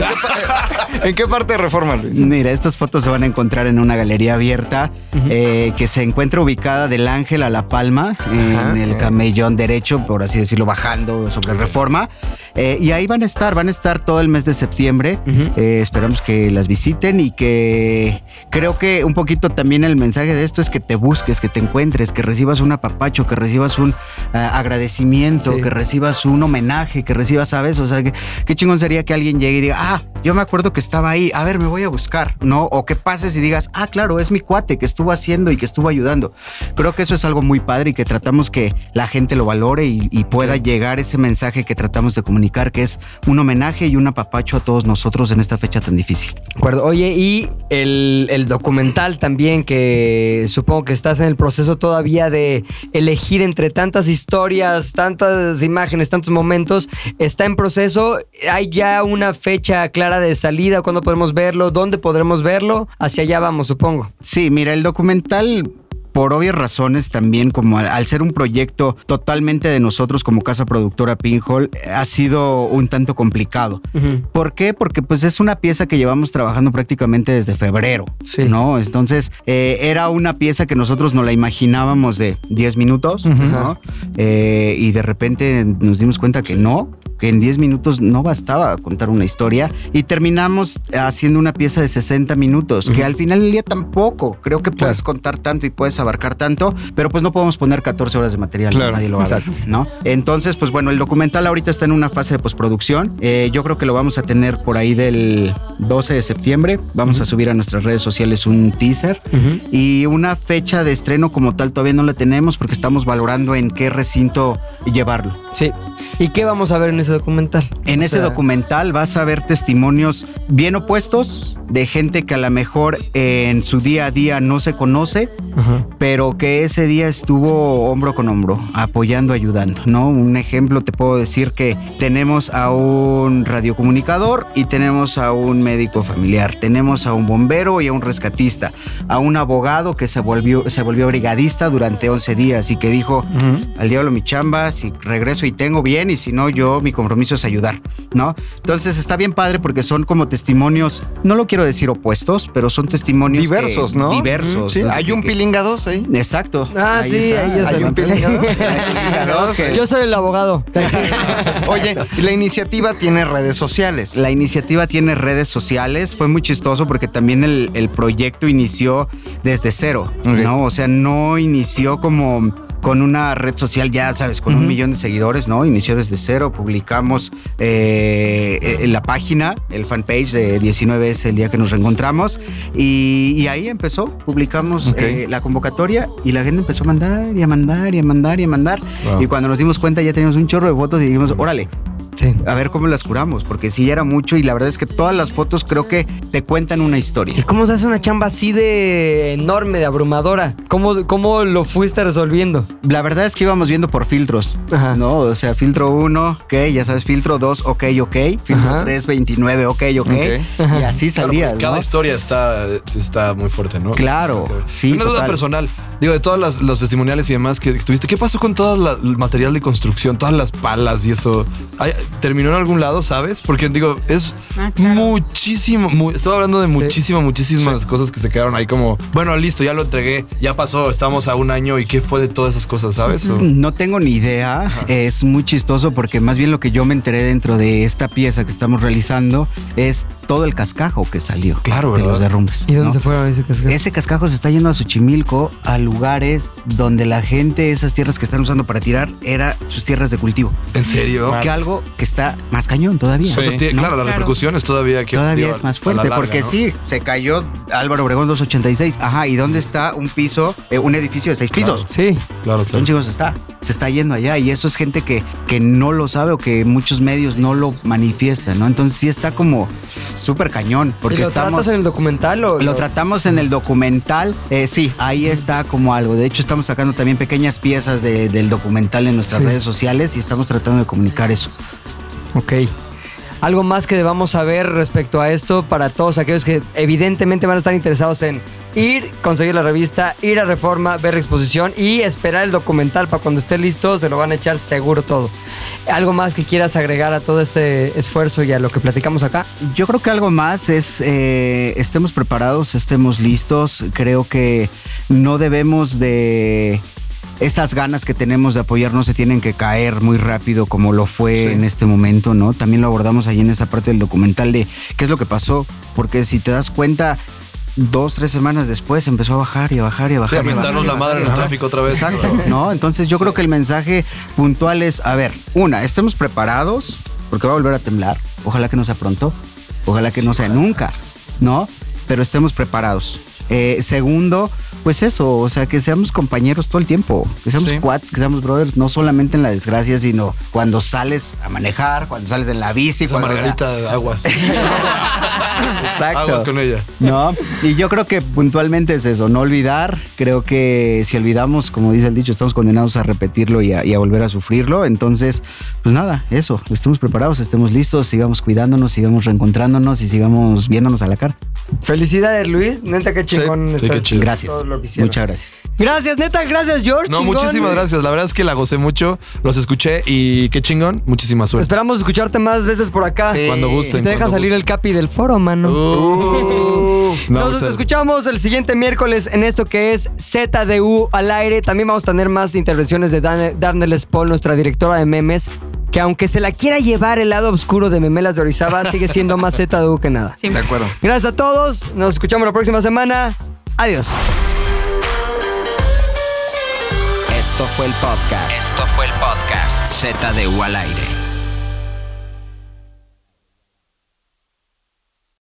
¿En qué parte de reforma, Luis? Mira, estas fotos se van a encontrar en una galería abierta eh, que se encuentra ubicada del Ángel a La Palma, en el camellón derecho, por así decirlo, bajando sobre reforma. Eh, y ahí van a estar, van a estar todo el mes de septiembre. Eh, esperamos que las visiten y que creo que un poquito también el mensaje de esto es que te busques, que te encuentres, que recibas un apapacho, que recibas un ah, agradecimiento, Sí. que recibas un homenaje, que recibas, ¿sabes? O sea, qué chingón sería que alguien llegue y diga, ah, yo me acuerdo que estaba ahí, a ver, me voy a buscar, ¿no? O que pases y digas, ah, claro, es mi cuate que estuvo haciendo y que estuvo ayudando. Creo que eso es algo muy padre y que tratamos que la gente lo valore y, y pueda llegar ese mensaje que tratamos de comunicar, que es un homenaje y un apapacho a todos nosotros en esta fecha tan difícil. De acuerdo. Oye, y el, el documental también, que supongo que estás en el proceso todavía de elegir entre tantas historias, tantas imágenes, tantos momentos, está en proceso. ¿Hay ya una fecha clara de salida? ¿Cuándo podremos verlo? ¿Dónde podremos verlo? Hacia allá vamos, supongo. Sí, mira, el documental por obvias razones también, como al, al ser un proyecto totalmente de nosotros como casa productora Pinhole, ha sido un tanto complicado. ¿Por qué? Porque pues es una pieza que llevamos trabajando prácticamente desde febrero, Sí. ¿no? Entonces eh, era una pieza que nosotros no la imaginábamos de 10 minutos, ¿no? Eh, y de repente nos dimos cuenta que no, que en 10 minutos no bastaba contar una historia y terminamos haciendo una pieza de 60 minutos, que al final del día tampoco, creo que puedes contar tanto y puedes abarcar tanto, pero pues no podemos poner 14 horas de material, Claro, nadie lo va a ver, ¿no? Entonces, pues bueno, el documental ahorita está en una fase de postproducción, Eh, yo creo que lo vamos a tener por ahí del 12 de septiembre, vamos a subir a nuestras redes sociales un teaser y una fecha de estreno como tal todavía no la tenemos porque estamos valorando en qué recinto llevarlo. Sí. ¿Y qué vamos a ver en ese documental? En O ese sea, documental vas a ver testimonios bien opuestos de gente que a lo mejor en su día a día no se conoce, Ajá. pero que ese día estuvo hombro con hombro, apoyando, ayudando, ¿no? Un ejemplo te puedo decir que tenemos a un radiocomunicador y tenemos a un médico familiar, tenemos a un bombero y a un rescatista, a un abogado que se volvió, se volvió brigadista durante 11 días y que dijo, al diablo mi chamba, si regreso y tengo bien y si no yo mi compromiso es ayudar, ¿no? Entonces está bien padre porque son como testimonios, no lo quiero decir opuestos, pero son testimonios que- Diversos, ¿no? Diversos. Sí, Hay un que- pilinga 2 ahí. Exacto. Ah, Ahí sí, está. ahí Hay un pilinga 2. Yo soy el abogado. Oye, la iniciativa tiene redes sociales. La iniciativa tiene redes sociales. Fue muy chistoso porque también el, el proyecto inició desde cero. ¿no? O sea, no inició como con una red social, ya sabes, con un millón de seguidores, ¿no? Inició desde cero. Publicamos eh, eh, la página, el fanpage de 19 es el día que nos reencontramos. Y, y ahí empezó. Publicamos eh, la convocatoria y la gente empezó a mandar y a mandar y a mandar y a mandar. Wow. Y cuando nos dimos cuenta ya teníamos un chorro de fotos y dijimos, órale, Sí. a ver cómo las curamos, porque sí ya era mucho y la verdad es que todas las fotos creo que te cuentan una ¿Y historia. cómo se hace una chamba así de enorme, de abrumadora? ¿Cómo, cómo lo fuiste resolviendo? La verdad es que íbamos viendo por filtros, Ajá. ¿no? O sea, filtro 1, ok, ya sabes, filtro 2, ok, ok, filtro Ajá. 3, 29, ok, ok, y así Claro, salías, porque cada ¿no? historia está, está muy fuerte, ¿no? Claro, sí, Una duda personal. Digo, de todos las- los testimoniales y demás que tuviste, ¿qué pasó con todo la- el material de construcción, todas las palas y eso? ¿Hay- ¿Terminó en algún lado, sabes? Porque digo, es Ah, claro. muchísimo, mu- estaba hablando de Sí. muchísimo, muchísimas cosas que se quedaron ahí como, bueno, listo, ya lo entregué, ya pasó, estamos a un año y qué fue de todas esas cosas, ¿sabes? O- No tengo ni idea, es muy chistoso porque más bien lo que yo me enteré dentro de esta pieza que estamos realizando es todo el cascajo que salió Claro, de ¿verdad? los derrumbes. ¿Y dónde ¿no? se fueron ese cascajo? Ese cascajo se está yendo a Xochimilco, a lugares donde la gente, esas tierras que están usando para tirar, era sus tierras de cultivo. ¿En serio? Que algo que está más cañón todavía. O sea, tiene- ¿no? claro, las Claro. repercusiones todavía que Todavía es más la fuerte, larga, porque ¿no? sí, se cayó Álvaro Obregón 286. Ajá, ¿y dónde está un piso, eh, un edificio de seis pisos? Sí. Claro, ¿Dónde claro. chicos está? Se está yendo allá y eso es gente que, que no lo sabe o que muchos medios no lo manifiestan, ¿no? Entonces sí está como súper cañón, porque ¿Y lo estamos... tratas en el documental o Lo tratamos en el documental, eh, sí, ahí está como algo. De hecho, estamos sacando también pequeñas piezas de- del documental en nuestras Sí. redes sociales y estamos tratando de comunicar eso. Ok. ¿Algo más que debamos saber respecto a esto para todos aquellos que evidentemente van a estar interesados en ir, conseguir la revista, ir a Reforma, ver la exposición y esperar el documental para cuando esté listo, se lo van a echar seguro todo? ¿Algo más que quieras agregar a todo este esfuerzo y a lo que platicamos acá? Yo creo que algo más es eh, estemos preparados, estemos listos. Creo que no debemos de esas ganas que tenemos de apoyar no se tienen que caer muy rápido como lo fue en este momento, ¿no? También lo abordamos ahí en esa parte del documental de qué es lo que pasó, porque si te das cuenta dos, tres semanas después empezó a bajar y a bajar y a Sí, bajar. a y a bajar, la madre en el tráfico otra vez. Exacto, ¿no? Entonces yo creo que el mensaje puntual es, a ver, una, estemos preparados, porque va a volver a temblar. Ojalá que no sea pronto, ojalá que no sea nunca, ¿no? Pero estemos preparados. Eh, segundo, pues eso, o sea, que seamos compañeros todo el tiempo, que seamos Sí. quads, que seamos brothers, no solamente en la desgracia, sino cuando sales a manejar, cuando sales en la bici, Esa cuando Margarita, aguas. Exacto. Aguas con ella. No, y yo creo que puntualmente es eso, no olvidar. Creo que si olvidamos, como dice el dicho, estamos condenados a repetirlo y a, y a volver a sufrirlo. Entonces, pues nada, eso, estemos preparados, estemos listos, sigamos cuidándonos, sigamos reencontrándonos y sigamos viéndonos a la cara. Felicidades, Luis. Neta, qué chingón. Sí, qué chido. Gracias. todo lo que hicieron. Muchas gracias. Gracias, neta, gracias, George. No, chingón. muchísimas gracias. La verdad es que la gocé mucho. Los escuché y qué chingón. Muchísima suerte. Esperamos escucharte más veces por acá. Sí. Cuando gusten. Te deja salir el capi del foro, mano. Uh, no, Nos escuchamos el siguiente miércoles en esto que es ZDU al aire. También vamos a tener más intervenciones de Dan- Darnell nuestra directora de memes, que aunque se la quiera llevar el lado oscuro de Memelas de Orizaba, sigue siendo más ZDU que nada. De acuerdo. Gracias a todos. Nos escuchamos la próxima semana. Adiós. Esto fue el podcast. Esto fue el podcast ZDU al aire.